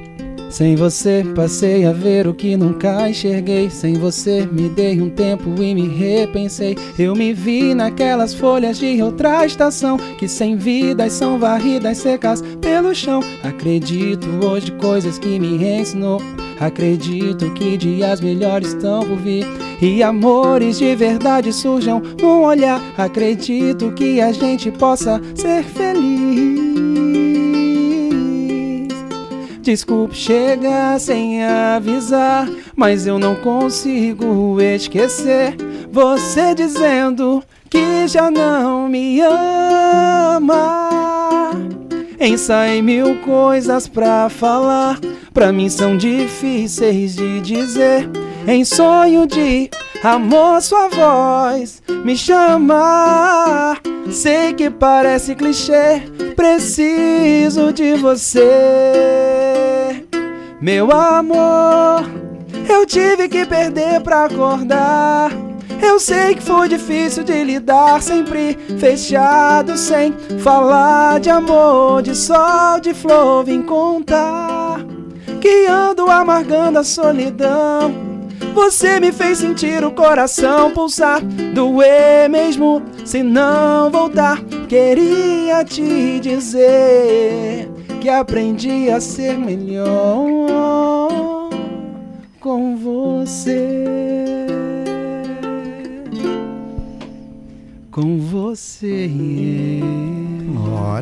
Sem você, passei a ver o que nunca enxerguei. Sem você, me dei um tempo e me repensei. Eu me vi naquelas folhas de outra estação. Que sem vidas são varridas secas pelo chão. Acredito hoje coisas que me ensinou. Acredito que dias melhores estão por vir. E amores de verdade surjam num olhar. Acredito que a gente possa ser feliz. Desculpe chegar sem avisar, mas eu não consigo esquecer você dizendo que já não me ama. Ensaiei mil coisas pra falar, pra mim são difíceis de dizer. Em sonho de amor, sua voz me chama. Sei que parece clichê, preciso de você, meu amor. Eu tive que perder pra acordar. Eu sei que foi difícil de lidar, sempre fechado, sem falar de amor, de sol, de flor. Vim contar que ando amargando a solidão. Você me fez sentir o coração pulsar, doer mesmo se não voltar. Queria te dizer que aprendi a ser melhor com você. Com você.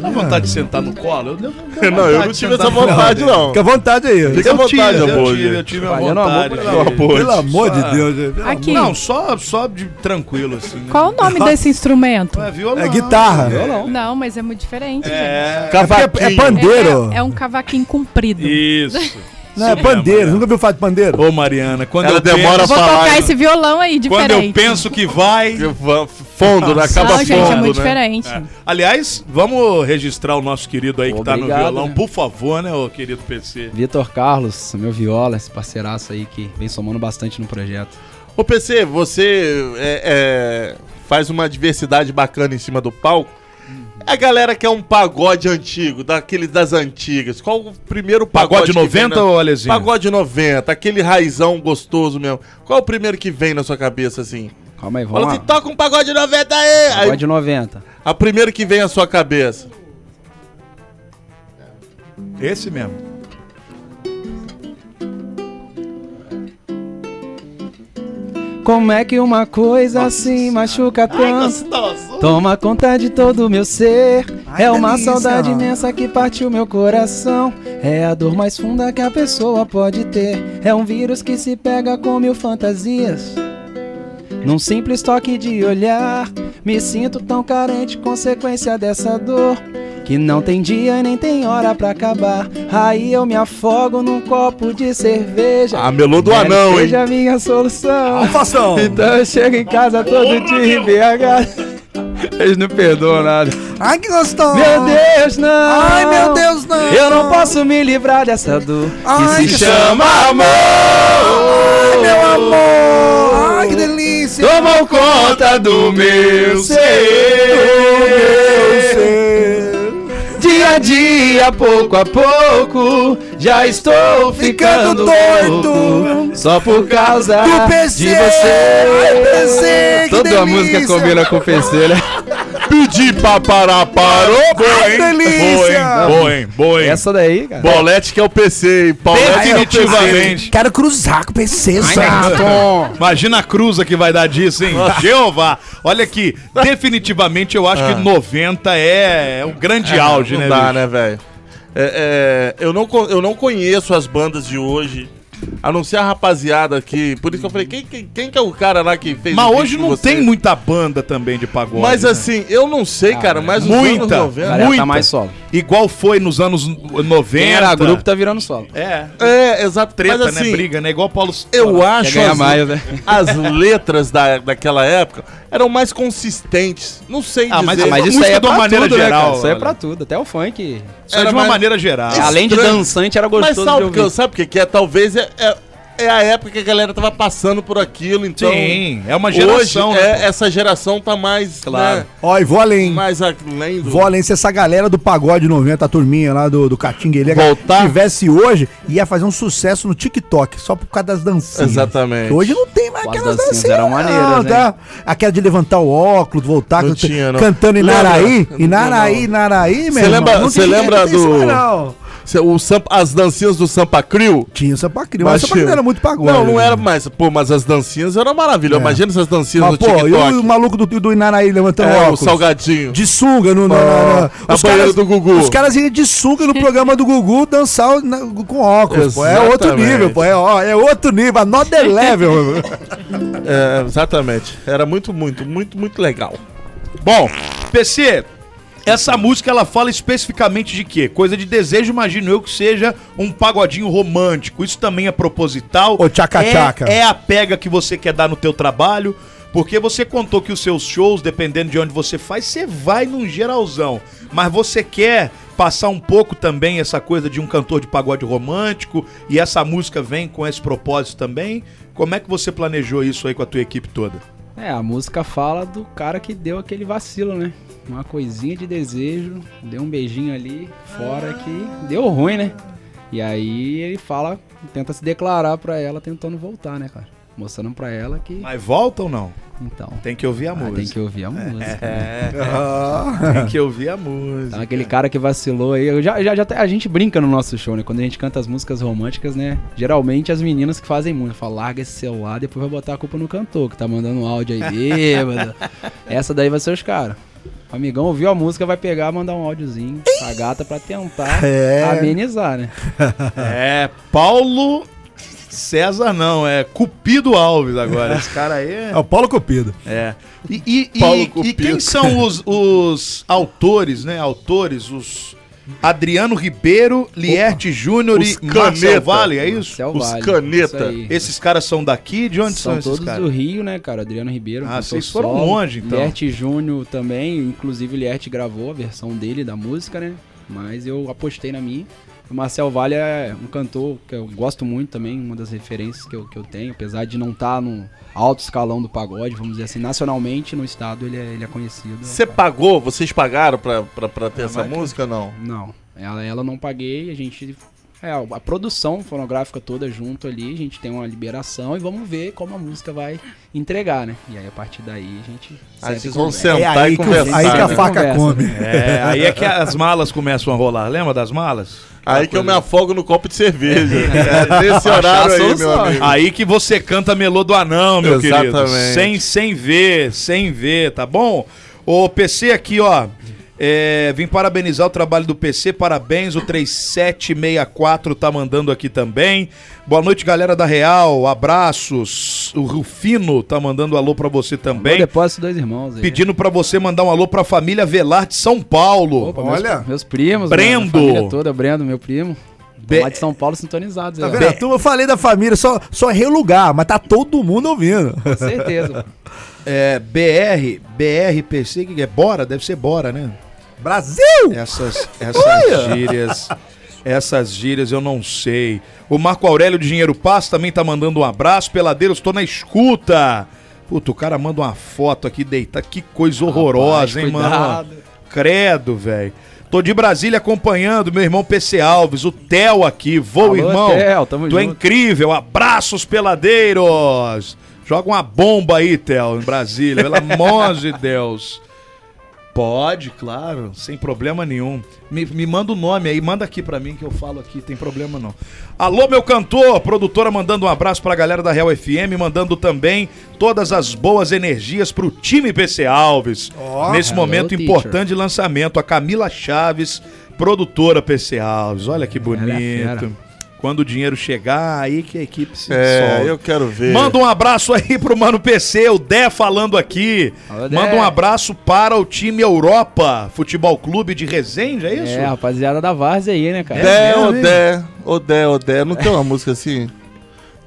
Dá vontade de sentar no colo? Eu, (laughs) Não, eu não tive essa vontade, não. Fica à vontade aí. Fica à Eu vontade, tive, eu amor, tive, eu tive a vontade. Pelo amor de Deus, Aqui. Não, só, só de tranquilo, assim. Né? Qual o nome desse instrumento? É violão. É guitarra. Não, mas é muito diferente, gente. É. É, é, é pandeiro. É, é um cavaquinho comprido. Isso. (laughs) Não, é pandeiro. Nunca viu falar de pandeiro? Ô, Mariana, quando Ela eu demora penso, Vou falar, tocar né? esse violão aí, Quando diferente. eu penso que vai. Va- Fundo, né? Acaba Não, fundo, gente, é muito né? diferente. É. Aliás, vamos registrar o nosso querido aí que tá no Obrigado, violão, né? por favor, né, ô querido PC? Vitor Carlos, meu viola, esse parceiraço aí que vem somando bastante no projeto. Ô, PC, você é, é, faz uma diversidade bacana em cima do palco. A galera quer um pagode antigo, daquele das antigas. Qual o primeiro Pagode pagode, que vem 90 na- ou Alezinho? Pagode 90, aquele raizão gostoso mesmo. Qual é o primeiro que vem na sua cabeça, assim? Calma aí, Fala vamos assim, lá. toca um pagode 90 aí! aí Pagode 90. a primeira que vem à sua cabeça. Esse mesmo. Como é que uma coisa assim machuca tanto? Toma conta de todo o meu ser. Ai, é uma delícia. saudade imensa que partiu meu coração. É a dor mais funda que a pessoa pode ter. É um vírus que se pega com mil fantasias. Num simples toque de olhar, me sinto tão carente, consequência dessa dor. Que não tem dia e nem tem hora pra acabar. Aí eu me afogo num copo de cerveja. Ah, melô do anão, hein? Seja a minha solução. Alfação. Então eu chego em casa todo dia em BH. Eles não perdoam nada. Ai, que gostoso. Meu Deus, não! Ai, meu Deus, não. Eu não posso me livrar dessa dor Ai, que se que chama amor. Ai, meu amor. Ai, que delícia. Tomou conta do meu ser. Meu ser. Dia a dia, pouco a pouco, já estou ficando, Ficando torto. Só por causa Do PC. de você. Ai, PC, Toda a música combina com o PC, né? Pedi pra parar, parou. Boa, hein? que delícia. Boa, hein? Boa, hein? Boa, hein? Essa daí, cara. Paulette que é o PC, hein? É PC. Definitivamente. Quero cruzar com o PC, exato. Imagina a cruza que vai dar disso, hein? (laughs) Jeová. Olha aqui, definitivamente eu acho que 90 é, é o grande auge, Ah. não né, dá, bicho? né, velho? É, é, eu, não, eu não conheço as bandas de hoje. A não ser a rapaziada aqui. Por isso que eu falei, quem, quem, quem que é o cara lá que fez Mas hoje não tem muita banda também de pagode. Mas né? assim, eu não sei, cara, mas os muita. anos 90... Galera Muita. tá mais solo. igual foi nos anos 90. Quem era grupo tá virando solo. É, É, exato. treta, Mas assim, né? Briga, né? Igual o Paulo... eu acho ganhar as, mais, né? as letras da, daquela época eram mais consistentes. Não sei Ah, mas- dizer. ah, Mas isso aí é de uma pra maneira tudo, né, geral, cara? Isso aí é olha. pra tudo. Até o funk. Isso é Era de uma mais- maneira geral. É Além de dançante, era Mas gostoso sabe de o que, ouvir. sabe o que, que é? Talvez é, é, é a época que a galera tava passando por aquilo, então. Sim, é uma geração, Hoje, né, é, essa geração tá mais. Claro. Né, Ó, e vou além. mais além do. Vou além, se essa galera do pagode 90, a turminha lá do, do Catinguele, Voltar? tivesse hoje, ia fazer um sucesso no TikTok, só por causa das dancinhas. Exatamente. Hoje não tem mais As aquelas dancinhas dancinhas. eram maneiras, não, né? tá? Aquela de levantar o óculos, voltar, Não canta- tinha, não. cantando em? Naraí, Não, em Naraí, não. Naraí, meu Cê irmão. lembra- Não cê tinha lembra do- mais, não. O Sampa- as dancinhas do Sampa Crew. Tinha o Sampa Crio, mas o Sampa Crio era muito pagode. Não, não né? era mais. Pô, mas as dancinhas eram maravilhosas. É. Imagina essas dancinhas Mas, no pô, e TikTok. o maluco do, do Inaraí levantando É, o óculos. salgadinho. De sunga no, Ah, no- a os caras- do Gugu. Os caras iam de sunga no programa do Gugu dançar na- com óculos, pô. É outro nível, pô. É, ó, é outro nível, another level. (laughs) É, exatamente. Era muito, muito, muito, muito legal. Bom, PC, essa música ela fala especificamente de quê? Coisa de desejo, imagino eu que seja um pagodinho romântico. Isso também é proposital. Ô, tchaca, é, tchaca. é a pega que você quer dar no teu trabalho. Porque você contou que os seus shows, dependendo de onde você faz, você vai num geralzão. Mas você quer passar um pouco também essa coisa de um cantor de pagode romântico e essa música vem com esse propósito também. Como é que você planejou isso aí com a tua equipe toda? É, a música fala do cara que deu aquele vacilo, né? Uma coisinha de desejo, deu um beijinho ali fora que deu ruim, né? E aí ele fala, tenta se declarar pra ela tentando voltar, né, cara? Mostrando pra ela que. Mas volta ou não? Então. Tem que ouvir a ah, música. tem que ouvir a música. (laughs) É, Ah. tem que ouvir a música. Então, aquele cara que vacilou aí, eu já, já, já, a gente brinca no nosso show, né? Quando a gente canta as músicas românticas, né? Geralmente as meninas que fazem muito, falam, larga esse celular, depois vai botar a culpa no cantor, que tá mandando um áudio aí bêbado. (laughs) Essa daí vai ser os caras. O amigão ouviu a música, vai pegar, mandar um áudiozinho pra gata pra tentar É. amenizar, né? É, Paulo César não, é Cupido Alves agora. Esse cara aí é. É o Paulo Cupido. É. E, e- e- Paulo e Cupido. quem são os, os autores, né? Autores, os. Adriano Ribeiro, Lierte Júnior e Marcel caneta. Vale, é isso? Marcel Os Vale, caneta. isso. Esses caras são daqui? De onde são, São esses todos caras? do Rio, né, cara? Adriano Ribeiro. Ah, vocês foram solo. longe, então. Lierte Júnior também, inclusive o Lierte gravou a versão dele da música, né? Mas eu apostei na minha. O Marcel Vale é um cantor que eu gosto muito também, uma das referências que eu, que eu tenho, apesar de não estar no alto escalão do pagode, vamos dizer assim, nacionalmente no estado ele é, ele é conhecido. Você pagou? Vocês pagaram pra, pra, pra ter essa música não? Não, ela, ela não paguei, a gente. É, a produção fonográfica toda junto ali, a gente tem uma liberação e vamos ver como a música vai entregar, né? E aí a partir daí a gente. Aí e vocês vão sentar É aí e conversar. aí que a né? faca Conversa, come. É, (laughs) aí é que as malas começam a rolar. Lembra das malas? Aí que eu me afogo no copo de cerveja. (laughs) É, nesse horário aí, meu amigo. Aí que você canta melô do anão, meu querido. Exatamente. Sem, sem ver, sem ver, tá bom? O PC aqui, ó. É, vim parabenizar o trabalho do PC, parabéns. O 3764 tá mandando aqui também. Boa noite, galera da Real. Abraços. O Rufino tá mandando alô pra você também. depósito dois irmãos aí. Pedindo pra você mandar um alô pra família Velar de São Paulo. Opa, Olha. meus, meus primos, Brendo. minha família toda, Brendo, meu primo. Be- Lá de São Paulo sintonizados. Tá aí, ó. vendo? A turma, Eu falei da família, só, só errei o lugar, mas tá todo mundo ouvindo. Com certeza. (laughs) É, BR, BRPC, que é? Bora? Deve ser Bora, né? Brasil! Essas, essas gírias. Essas gírias eu não sei. O Marco Aurélio de Dinheiro Paz também tá mandando um abraço. Peladeiros, tô na escuta. Puta, o cara manda uma foto aqui deitar. Que coisa horrorosa, hein, mano? cuidado. Credo, velho. Tô de Brasília acompanhando meu irmão PC Alves, o Theo aqui. Vou, Alô, irmão. Theo, tamo tu é junto. incrível. Abraços, peladeiros. Joga uma bomba aí, Theo, em Brasília. Pelo amor de Deus. Pode, claro, sem problema nenhum. Me, me manda o nome aí, manda aqui pra mim que eu falo aqui, tem problema não. Alô, meu cantor, produtora mandando um abraço pra galera da Real FM, mandando também todas as boas energias pro time PC Alves. Nesse Hello, momento teacher. importante de lançamento, a Camila Chaves, produtora PC Alves. Olha que é bonito. Quando o dinheiro chegar, aí que a equipe se É, solta. eu quero ver. Manda um abraço aí pro Mano PC, o Dé falando aqui. Alô, Dé. Manda um abraço para o time Europa Futebol Clube de Resende, é isso? É, rapaziada da Várzea aí, né, cara? Dé, mesmo, Odé, Odé, Odé. Não tem uma música assim?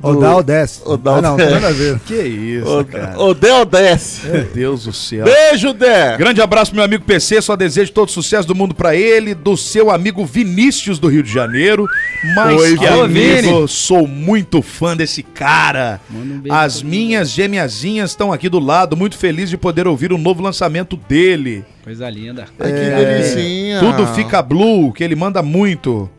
Ou desce. Ou ah, não, desce. tem nada a ver. Que isso, cara. Ou desce? Meu Deus do céu. Beijo, Dé. Grande abraço meu amigo PC, só desejo todo sucesso do mundo pra ele, do seu amigo Vinícius do Rio de Janeiro. Mas Oi, que Alô, amigo, Vini. sou muito fã desse cara. Manda um beijo As minhas gêmeazinhas estão aqui do lado, muito feliz de poder ouvir o novo lançamento dele. Coisa linda. Ai, que É. delicinha. Tudo fica blue, que ele manda muito.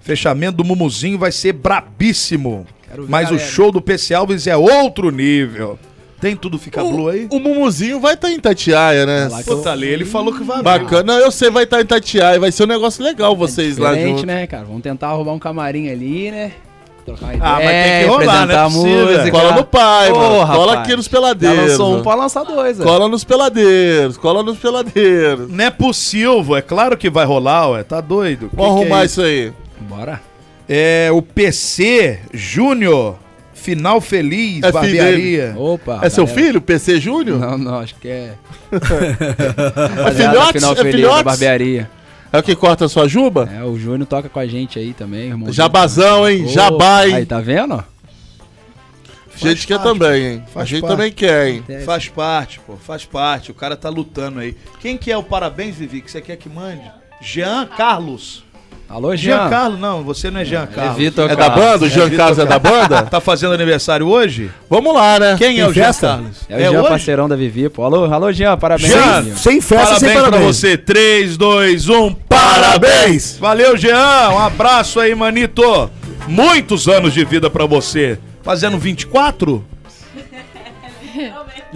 Fechamento do Mumuzinho vai ser brabíssimo. Quero ver, Mas o show do PC Alves é outro nível. Tem tudo fica blue aí? O Mumuzinho vai estar em Tatiaia, né? Lá eu- Puta ali, ele falou que vai. Bacana. Não, eu sei, vai estar em Tatiaia. Vai ser um negócio legal vocês lá juntos. né, cara? Vamos tentar roubar um camarim ali, né? Trocar ideia, Ah, mas tem que rolar, não é música. Cola no pai, Ô, mano. Cola rapaz. aqui nos Já peladeiros. lançou um pra lançar dois. Cola nos peladeiros, cola nos peladeiros. Não é possível, é claro que vai rolar, ué. Tá doido? Vamos é arrumar isso? isso aí. Bora. É o PC Júnior, final feliz, É barbearia. Opa. é seu galera. filho, PC Júnior? Não, não, acho que é. (laughs) É filhotes? Final É feliz da barbearia. É o que corta a sua juba? É, o Júnior toca com a gente aí também, irmão. Jabazão, hein? Jabá, hein? Aí, tá vendo? A gente quer parte, também, hein? A faz gente parte. também quer, hein? Faz parte, pô, faz parte. O cara tá lutando aí. Quem que é o parabéns, Vivi, que você quer que mande? Jean Carlos. Alô, Jean. Jean Carlos, não, você não é Jean Carlos. Vitor É da banda? O Jean Vitor Carlos é da banda? Tá fazendo aniversário hoje? Vamos lá, né? Quem é Tem o Jean festa? Carlos? É o Jean, parceirão da Vivi, pô. Alô, alô, Jean, parabéns. Jean, Jean. Sem festa, parabéns sem pra parabéns. você. 3, 2, 1, parabéns! Valeu, Jean. Um abraço aí, manito. Muitos anos de vida pra você. Fazendo 24?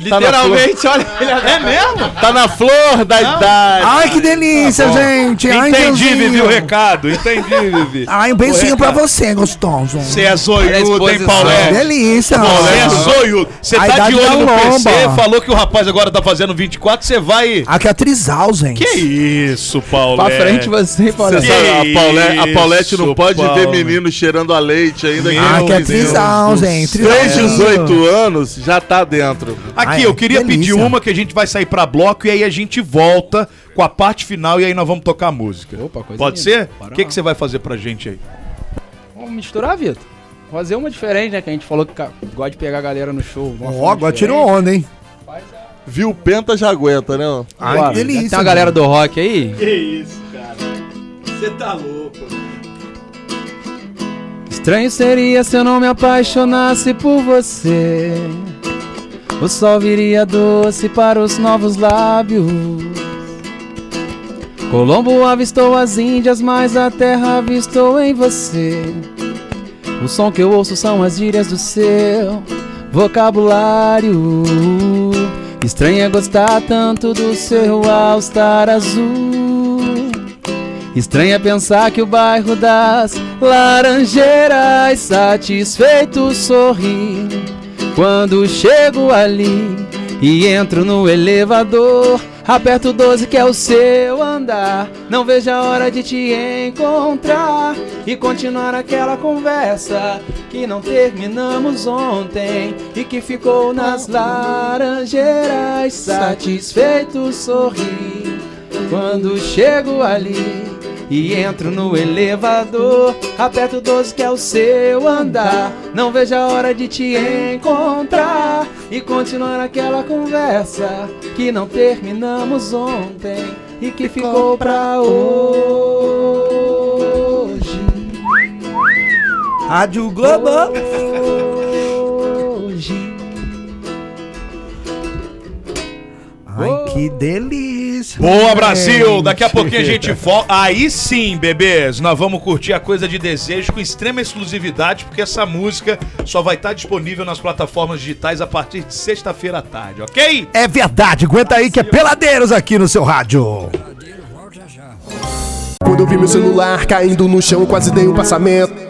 Literalmente, olha. (laughs) Ele É mesmo? Tá na flor da idade. Ai, que delícia, Tá gente. Ai, Entendi, Deusinho. Vivi, o recado. Entendi, Vivi. Ai, um beijinho pra você, gostoso. Você é zoiudo, hein. Paulette? Delícia. Você é zoiudo. Você A tá de idade olho no PC, lomba. falou que o rapaz agora tá fazendo 24, você vai... Aqui é a Trisal, gente. Que isso, Paulo? Pra frente você. Você sabe, a, Que Paulette, a Paulette não isso, pode ver Paulo. menino cheirando a leite ainda. Meu que Aqui é. Trisal, gente. Trisalzinho. 18 anos, já tá dentro. Aqui, Ai, eu queria delícia. pedir uma que a gente vai sair pra bloco e aí a gente volta com a parte final e aí nós vamos tocar a música. Opa, coisa Pode linda. ser? O que, que você vai fazer pra gente aí? Vamos misturar, Vitor. Fazer uma diferente, né? Que a gente falou que gosta de pegar a galera no show. Ó, agora tirou onda, hein? Viu Penta já aguenta, né? Ai, Bora. que delícia. Tem uma galera do rock aí? Que isso, cara? Você tá louco. Estranho seria se eu não me apaixonasse por você. O sol viria doce para os novos lábios. Colombo avistou as Índias, mas a terra avistou em você. O som que eu ouço são as gírias do seu vocabulário. Estranho é gostar tanto do seu All-Star azul. Estranho é pensar que o bairro das Laranjeiras satisfeito sorri quando chego ali e entro no elevador. Aperto o 12 que é o seu andar. Não vejo a hora de te encontrar e continuar aquela conversa que não terminamos ontem e que ficou nas laranjeiras. Satisfeito sorri quando chego ali e entro no elevador. Aperto o 12 que é o seu andar. Não vejo a hora de te encontrar e continuar aquela conversa que não terminamos ontem e que ficou pra hoje. Rádio Globo. Hoje. Ai, que delícia. Boa, Brasil! gente. Daqui a pouquinho a gente volta. Aí sim, bebês, nós vamos curtir a coisa de desejo com extrema exclusividade, porque essa música só vai estar disponível nas plataformas digitais a partir de sexta-feira à tarde, ok? É verdade, aguenta aí que é Peladeiros aqui no seu rádio. Quando eu vi meu celular caindo no chão, quase dei um passamento.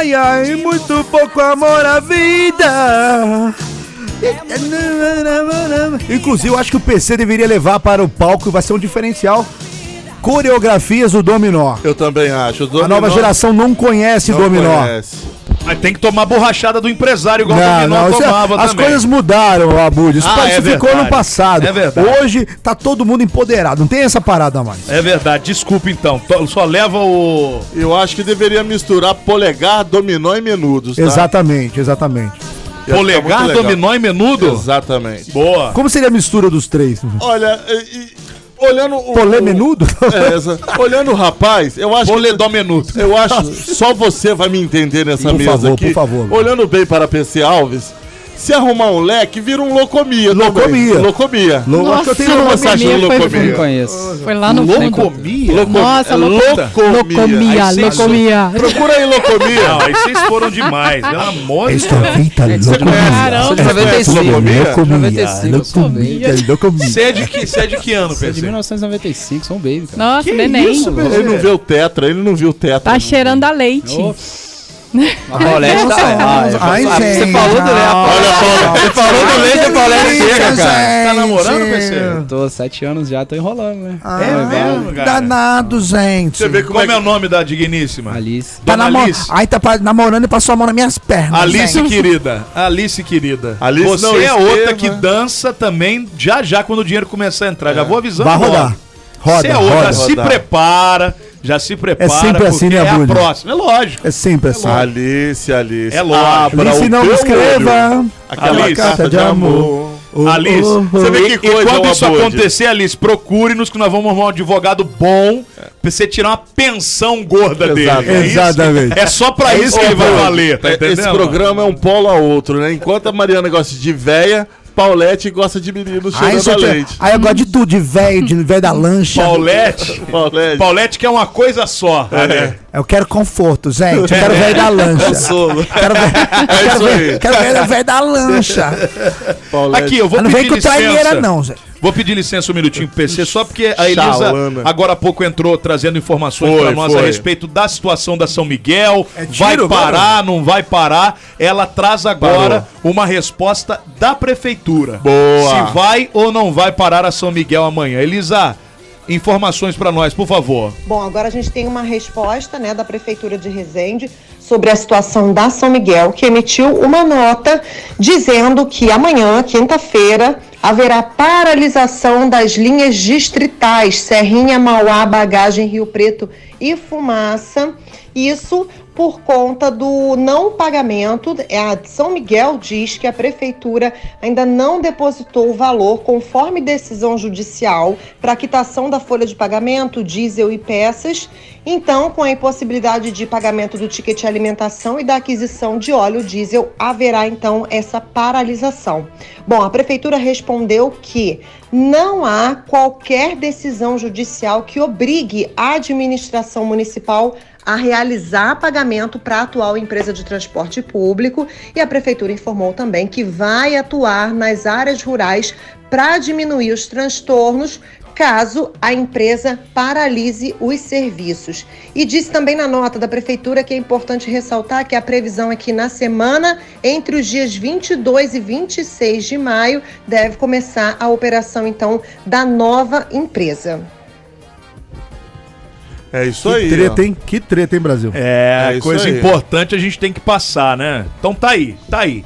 Ai, ai, muito pouco amor à vida. Inclusive, eu acho que o PC deveria levar para o palco e vai ser um diferencial. Coreografias do Dominó. Eu também acho. O A nova Dominó geração não conhece não Dominó. conhece. Mas tem que tomar borrachada do empresário, igual o Não, Dominó não, é- tomava as também. coisas mudaram, Abud. Isso, Ah, isso é ficou verdade. no passado. É verdade. Hoje tá todo mundo empoderado. Não tem essa parada mais. É verdade, desculpa então. Só leva o. Eu acho que deveria misturar polegar, dominó e menudos, tá? Exatamente, exatamente. Polegar, dominó e menudo? Exatamente. Boa. Como seria a mistura dos três? Olha, e- olhando o. Polê menudo? É, exa- olhando o rapaz, eu acho Poledó menudo. Eu acho, só você vai me entender nessa Por mesa favor, aqui. por favor. Olhando bem para PC Alves, se arrumar um leque, vira um locomia. também. Locomia. Locomia. Lou- acho que eu tenho uma acha um locomia foi- locomia? Conheço. Foi lá no. Locomia? Loco- Nossa, é louco- Locomia, Aí locomia. Procura aí locomia. Não, aí vocês foram demais, pelo amor de Esta Deus. feita conhece? Caramba. Sou de Você conhece 95. locomia? 95, eu sou Locomia, locomia. Você é de que, você é de que ano, Sou de PC? 1995, sou um baby, cara. Nossa, Que neném. isso, Ele não vê o tetra, ele não viu o tetra. Tá cheirando a leite. A Paulette tá. Ah, Ai, ah, gente. Você falou do leite. Olha, Você falou do leite, a Paulette chega, cara. Tá namorando, PC? Eu tô sete anos já, tô enrolando, né? É mesmo, cara? Danado, gente. Você vê como Como é é o nome da digníssima? Alice. Tá Dona namo- Alice. Aí tá namorando e passou a mão nas minhas pernas. Alice, gente. querida. Alice, querida. Alice, Você não, é outra que dança também já já quando o dinheiro começar a entrar. Já vou avisando. Vai rodar. Roda, Você é outra, roda. se prepara. Já se prepara. sempre assim, porque né, É a Abud? próxima. É lógico. É sempre assim. Alice, Alice. É lógico. Abra Alice, não me escreva. olho. Aquela Alice, carta de amor. Alice, Você vê que e coisa, quando ô isso acontecer, Alice, procure-nos que nós vamos arrumar um advogado bom pra você tirar uma pensão gorda dele. Exatamente. É? Exatamente. É só pra isso que ele vai valer, tá é-? Esse programa é um polo a outro, né? Enquanto a Mariana gosta de véia, Paulette gosta de menino Aí, cheirando a leite. aí eu gosto de tudo, de velho, de velho da lancha. Paulette. Paulette. Paulette que é uma coisa só. né? Eu quero conforto, gente. Eu quero velho da lancha. Solo. Quero ver, É isso quero velho da lancha. Paulette. Aqui, eu vou Mas não vem pedir com traineira, licença. não, Zé. Vou pedir licença um minutinho pro PC, só porque a Elisa agora há pouco entrou trazendo informações para nós a foi. respeito da situação da São Miguel. É vai tiro, parar, não vai parar. Ela traz agora uma resposta da prefeitura. Boa. Se vai ou não vai parar a São Miguel amanhã. Elisa, informações para nós, por favor. Bom, agora a gente tem uma resposta né, da Prefeitura de Resende sobre a situação da São Miguel, que emitiu uma nota dizendo que amanhã, quinta-feira, haverá paralisação das linhas distritais Serrinha, Mauá, Bagagem, Rio Preto e Fumaça. Isso por conta do não pagamento. A São Miguel diz que a prefeitura ainda não depositou o valor conforme decisão judicial para quitação da folha de pagamento, diesel e peças. Então, com a impossibilidade de pagamento do ticket de alimentação e da aquisição de óleo diesel, haverá então essa paralisação. Bom, a prefeitura respondeu que não há qualquer decisão judicial que obrigue a administração municipal a realizar pagamento para a atual empresa de transporte público. E a prefeitura informou também que vai atuar nas áreas rurais para diminuir os transtornos caso a empresa paralise os serviços. E disse também na nota da prefeitura que é importante ressaltar que a previsão é que na semana entre os dias 22 e 26 de maio deve começar a operação então da nova empresa. É isso Que aí. treta, ó. hein? Que treta, hein, Brasil? É, É coisa aí. importante a gente tem que passar, né? Então tá aí, tá aí.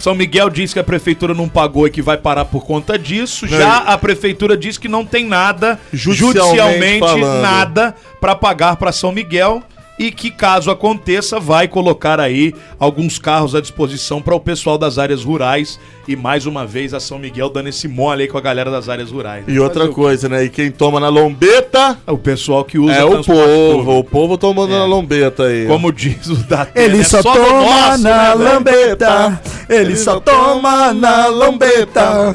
São Miguel diz que a prefeitura não pagou e que vai parar por conta disso. Não, Já a prefeitura diz que não tem nada, Judicialmente judicialmente, nada pra pagar pra São Miguel. E que, caso aconteça, vai colocar aí alguns carros à disposição para o pessoal das áreas rurais. E mais uma vez a São Miguel dando esse mole aí com a galera das áreas rurais. E outra coisa, né? E quem toma na lombeta O pessoal que usa é o povo. público. O povo tomando na lombeta aí. Como diz o da Ele é só, toma nosso, na né, lambeta. Ele só toma na lambeta.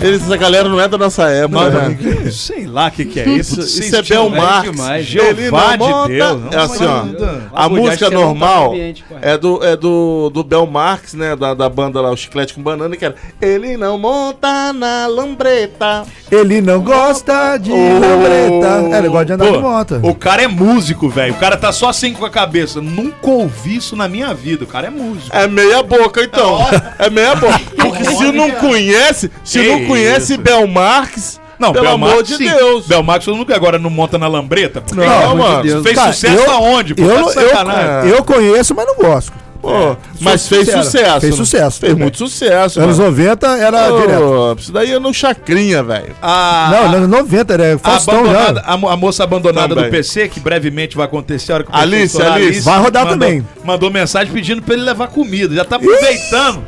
Eles, essa galera não é da nossa época, né? Sei lá o que, que é isso. Isso, isso é Bel Marx. demais. Jeová de monta- Deus. É assim, ó. A música normal é do, é do, do Bel Marx, né? Da, da banda lá, o Chiclete com Banana, que era Ele não monta na lambreta. Ele não gosta de Oh. lambreta. É, ele gosta de andar de Pô, moto. o cara é músico, velho. O cara tá só assim com a cabeça. Nunca ouvi isso na minha vida. O cara é músico. É meia boca, então. É meia boca. Porque (laughs) se não conhece, se Que não conhece isso. Bel Marx, Não, pelo Belmarx, amor de sim. Deus. Belmarx todo mundo agora não monta na lambreta. Não, Não, mano. Deus. Fez Cara, sucesso eu- aonde? Pô, Eu, tá de eu, eu conheço, mas não gosto. Pô, mas sou fez sincero. sucesso. Fez né? sucesso Fez também. muito sucesso. Anos mano. 90 era direto. Pô, isso daí é no Chacrinha, velho. A, Não, anos 90 era a, Faustão abandonada- já. a a moça abandonada Também. do PC, que brevemente vai acontecer a hora que o PC Alice, estourar, Alice. Vai rodar mandou, também. Mandou mensagem pedindo pra ele levar comida. Já tá aproveitando.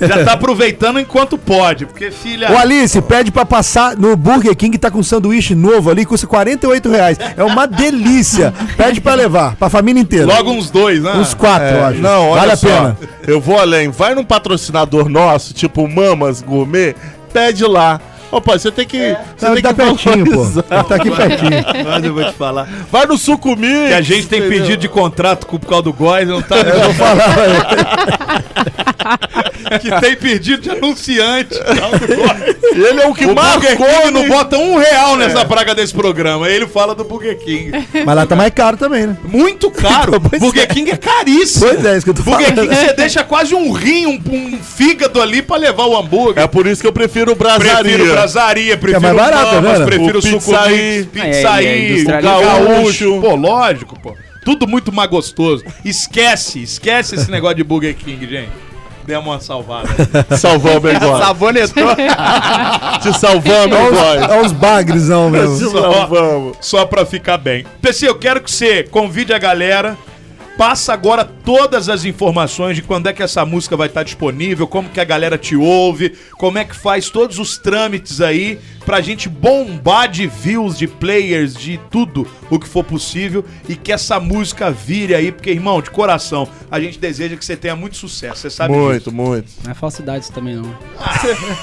Já tá aproveitando enquanto pode. Porque, filha. Ô Alice, pede pra passar no Burger King que tá com um sanduíche novo ali, custa 48 reais. É uma delícia. Pede pra levar, pra família inteira. Logo uns dois, né? Uns quatro, eu acho. Não, olha vale a só. pena. Eu vou além. Vai num patrocinador nosso, tipo Mamas Gourmet, pede lá. Ô, pai, você tem que. Você Não, tem tá que pertinho, pô. valorizar. Tá aqui pertinho. Mas eu vou te falar. Vai no Sucumi. Que a gente tem pedido de contrato com o causa do Góis, não tá. Eu vou falar, velho. (laughs) (laughs) que tem pedido de anunciante. Ele é o que O Burger marcou. Não bota um real nessa praga desse programa. Ele fala do Burger King. Mas lá tá mais caro também, né? Muito caro. (laughs) Pois Burger é. King é caríssimo. Pois é, isso que eu tô Burger falando. King você deixa quase um rim, um, um fígado ali pra levar o hambúrguer. É por isso que eu prefiro o Brasaria. Prefiro brasaria, prefiro mais barato, Mamas, né? prefiro O suco pizzaí. É, é, é, o gaúcho. Pô, lógico, pô. Tudo muito mais gostoso. Esquece, esquece esse negócio de Burger King, gente. Demos uma salvada. (laughs) Salvou o bigode. Sabonetou. (laughs) Te salvamos, bigode. É uns bagresão Te mesmo. salvamos. Só pra ficar bem. PC, eu quero que você convide a galera. Passa agora todas as informações de quando é que essa música vai estar disponível, como que a galera te ouve, como é que faz todos os trâmites aí pra gente bombar de views, de players, de tudo o que for possível e que essa música vire aí, porque irmão, de coração, a gente deseja que você tenha muito sucesso, você sabe disso. Muito, muito. Não é falsidade isso também, não.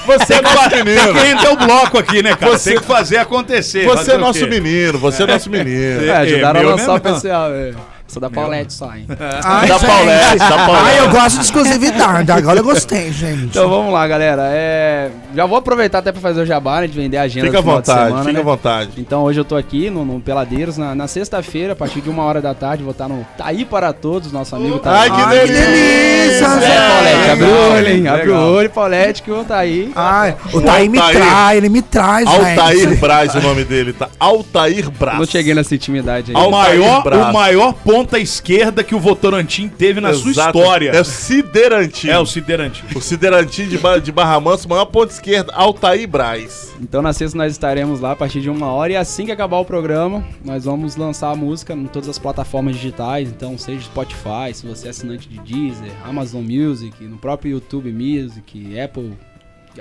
Você (laughs) é nosso Tem que menino. o bloco aqui, né, cara? Você- Tem que fazer acontecer. Você fazer é nosso menino. Você é nosso menino. É, É, ajudaram meu, a lançar o PCA, velho. Sou da Paulette só, hein? (laughs) Ai, Da. Paulette, da (laughs) Paulette. Ai, eu gosto de exclusividade. Agora eu gostei, gente. Então vamos lá, galera. É, Já vou aproveitar até pra fazer o jabá, né, de vender a agenda Fica à vontade, semana, fica à né? vontade. Então hoje eu tô aqui no, no Peladeiros, na, na sexta-feira, a partir de uma hora da tarde, vou estar no Taí para Todos, nosso amigo Taí. Ai, que Ai, que delícia! É, Paulette, abre o olho, hein? Abre o olho, Paulette, que o Taí. Ai, o Taí me Altair. trai, ele me traz, Altair velho. Braz, o nome dele, tá? Altair Braz. Não cheguei nessa intimidade aí. O Altair maior, o maior ponta esquerda que o Votorantim teve na sua Exato. história. É o Siderantim. É o Siderantim. O Siderantim de, Ba- de Barra Mansa, maior ponta esquerda, Altair Braz. Então na sexta nós estaremos lá a partir de uma hora e assim que acabar o programa, nós vamos lançar a música em todas as plataformas digitais, então seja Spotify, se você é assinante de Deezer, Amazon Music, no próprio YouTube Music, Apple,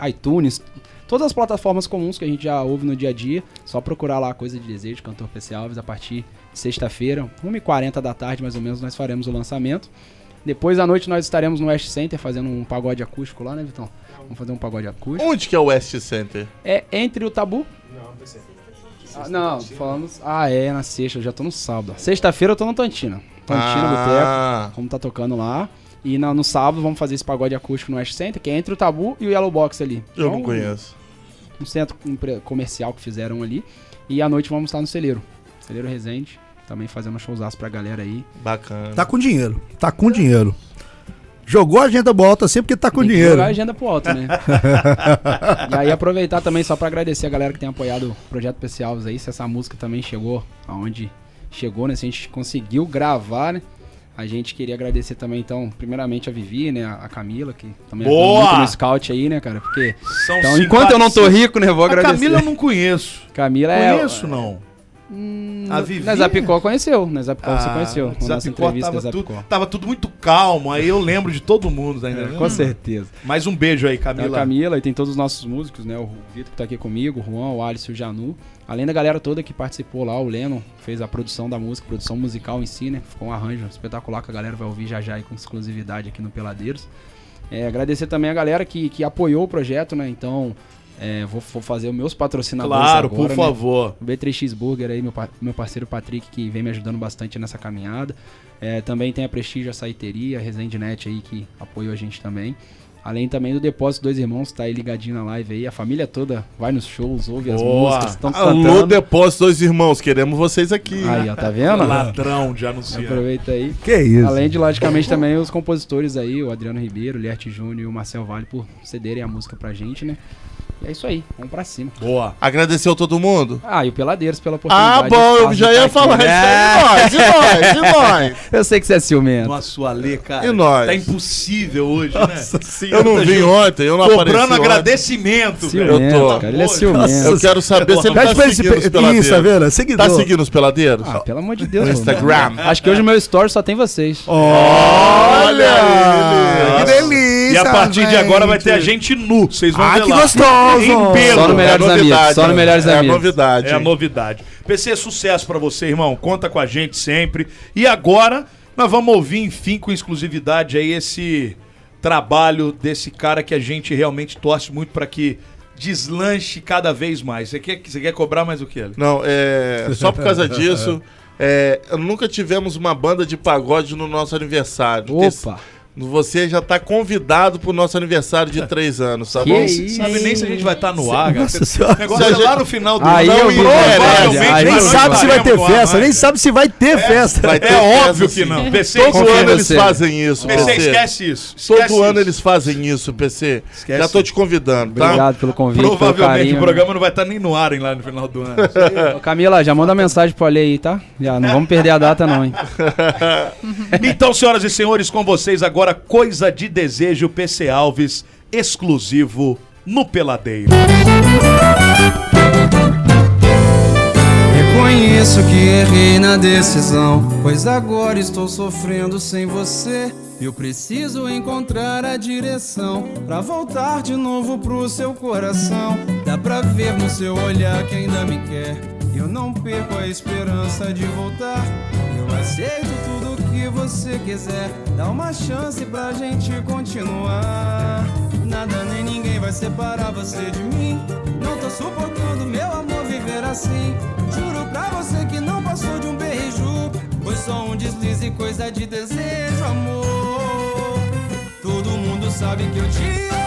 iTunes, todas as plataformas comuns que a gente já ouve no dia a dia, só procurar lá a Coisa de Desejo, Cantor PC Alves, a partir de sexta-feira, 1h40 da tarde mais ou menos, nós faremos o lançamento. Depois à noite nós estaremos no West Center fazendo um pagode acústico lá, né, Vitão? Vamos fazer um pagode acústico. Onde que é o West Center? É entre o tabu. Ah, não, falamos. Ah, é, na sexta, eu já tô no sábado. Sexta-feira eu tô no Tantina. Tantina Ah. Boteco, como tá tocando lá. E na- no sábado vamos fazer esse pagode acústico no West Center, que é entre o Tabu e o Yellow Box ali. Eu Então, não conheço. Um centro comercial que fizeram ali. E à noite vamos estar no Celeiro. Celeiro Resende. Também fazendo showzaço pra galera aí. Bacana. Tá com dinheiro, tá com dinheiro. Jogou a agenda boa alta sempre porque tá com Tem dinheiro. jogar a agenda pro alto, né? (laughs) e aí aproveitar também só pra agradecer a galera que tem apoiado o Projeto PC Alves aí, se essa música também chegou aonde chegou, né? Se a gente conseguiu gravar, né? A gente queria agradecer também, então, primeiramente a Vivi, né? A Camila, que também Boa! ajudou muito no scout aí, né, cara? Porque. São Então, enquanto eu não tô rico, né? Vou A agradecer. Camila eu não conheço. Camila é. Conheço, não. A Vivi? Na Zapicó conheceu, na Zapicó você Ah, conheceu. Na nossa entrevista tava tudo, Zapicó. tava tudo muito calmo, aí eu lembro de todo mundo, tá entendendo? Com certeza. Mais um beijo aí, a Camila. Camila e tem todos os nossos músicos, né? O Vitor que tá aqui comigo, o Juan, o Alisson o Janu. Além da galera toda que participou lá, o Lennon fez a produção da música, produção musical em si, né? Ficou um arranjo espetacular que a galera vai ouvir já já aí com exclusividade aqui no Peladeiros. É, agradecer também a galera que, que apoiou o projeto, né? Então, é, vou, vou fazer os meus patrocinadores Claro, agora, por né? favor. O B3X Burger aí, meu, meu parceiro Patrick, que vem me ajudando bastante nessa caminhada. É, também tem a Prestígio Açaiteria, a Resende Net aí, que apoiou a gente também. Além também do Depósito Dois Irmãos, tá aí ligadinho na live aí. A família toda vai nos shows, ouve as Boa. músicas, estão Alô, cantando. Depósito, dois irmãos, queremos vocês aqui. Aí, ó, tá vendo? Ladrão de anunciante. Aproveita aí. Que isso? Além de, logicamente, também os compositores aí, o Adriano Ribeiro, o Lierte Júnior e o Marcel Vale por cederem a música pra gente, né? E é isso aí, vamos pra cima. Boa. Agradeceu todo mundo? Ah, e o Peladeiros pela oportunidade. Ah, bom, eu já de ia tá falar isso aí. E nós, e nós, e nós? Eu sei que você é ciumento. Nossa, Ale, cara. E nós? Tá impossível hoje, né? Eu não vim ontem, eu não apareci Cobrando ontem. agradecimento, velho. Eu Ciumento, tô. cara, ele é Nossa, ciumento. Eu quero saber se ele Pede tá pra ele se seguindo os pe- peladeiros. Isso, tá vendo? Seguidor. Tá seguindo os peladeiros? Ah, pelo amor de Deus. No mano. Instagram. Acho que hoje o meu story só tem vocês. Olha Que ele! delícia! E a partir de agora vai ter a gente nu, vocês vão Ah, ver que lá. gostoso! Em pelo. Só no Melhores é Amigos, novidade, só no? Melhores É Amigos. novidade. É a novidade. PC, sucesso pra você, irmão. Conta com a gente sempre. E agora, nós vamos ouvir, enfim, com exclusividade aí esse trabalho desse cara que a gente realmente torce muito pra que deslanche cada vez mais. Você quer, você quer cobrar mais o que? Ale? Não, é. Só por causa disso. (laughs) é, nunca tivemos uma banda de pagode no nosso aniversário. Opa! Você já tá convidado pro nosso aniversário de três anos, tá Que bom? isso? Sabe nem se a gente vai estar no ar, cara. O negócio é lá gente- no final do Aí ano. provavelmente Nem sabe se vai ter festa, nem sabe se vai ter festa. Vai ter É festa, óbvio que sim. não. PC, Todo Confia ano eles você. fazem isso, PC, PC. esquece isso. Esquece Todo ano isso. eles fazem isso, PC. Esquece Já tô te convidando, tá? Obrigado pelo convite, Provavelmente carinho. o programa não vai estar nem no ar hein, lá no final do ano. (laughs) Camila, já manda mensagem pro Ale aí, tá? Já, não vamos perder a data não, hein? então, senhoras e senhores, com vocês agora, Coisa de Desejo, PC Alves, exclusivo no Peladeiro. Reconheço que errei na decisão, pois agora estou sofrendo sem você. Eu preciso encontrar a direção pra voltar de novo pro seu coração. Dá pra ver no seu olhar que ainda me quer. Eu não perco a esperança de voltar. Eu aceito tudo que você quiser. Dá uma chance pra gente continuar. Nada nem ninguém vai separar você de mim. Não tô suportando, meu amor, viver assim. Juro pra você que não passou de um beijo. Foi só um deslize, coisa de desejo, amor. Todo mundo sabe que eu te amo,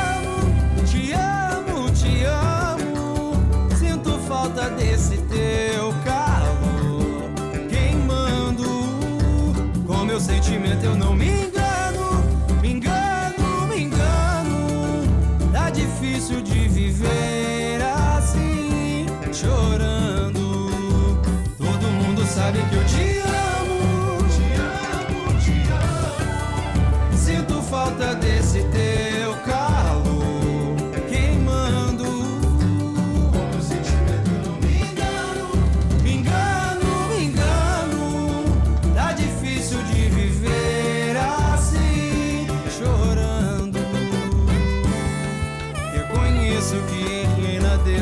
meu sentimento eu não me engano,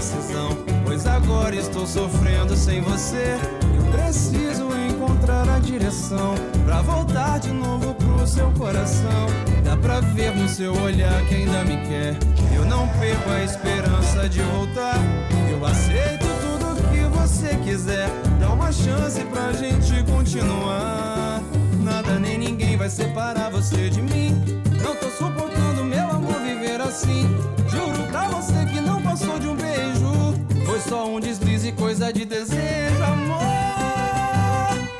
decisão, pois agora estou sofrendo sem você. Eu preciso encontrar a direção pra voltar de novo pro seu coração. Dá pra ver no seu olhar que ainda me quer. Eu não perco a esperança de voltar. Eu aceito tudo que você quiser. Dá uma chance pra gente continuar. Nada nem ninguém vai separar você de mim. Não tô suportando, meu amor, viver assim. Juro pra você que não passou de um. Foi só um deslize, coisa de desejo, amor.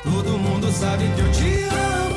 Todo mundo sabe que eu te amo.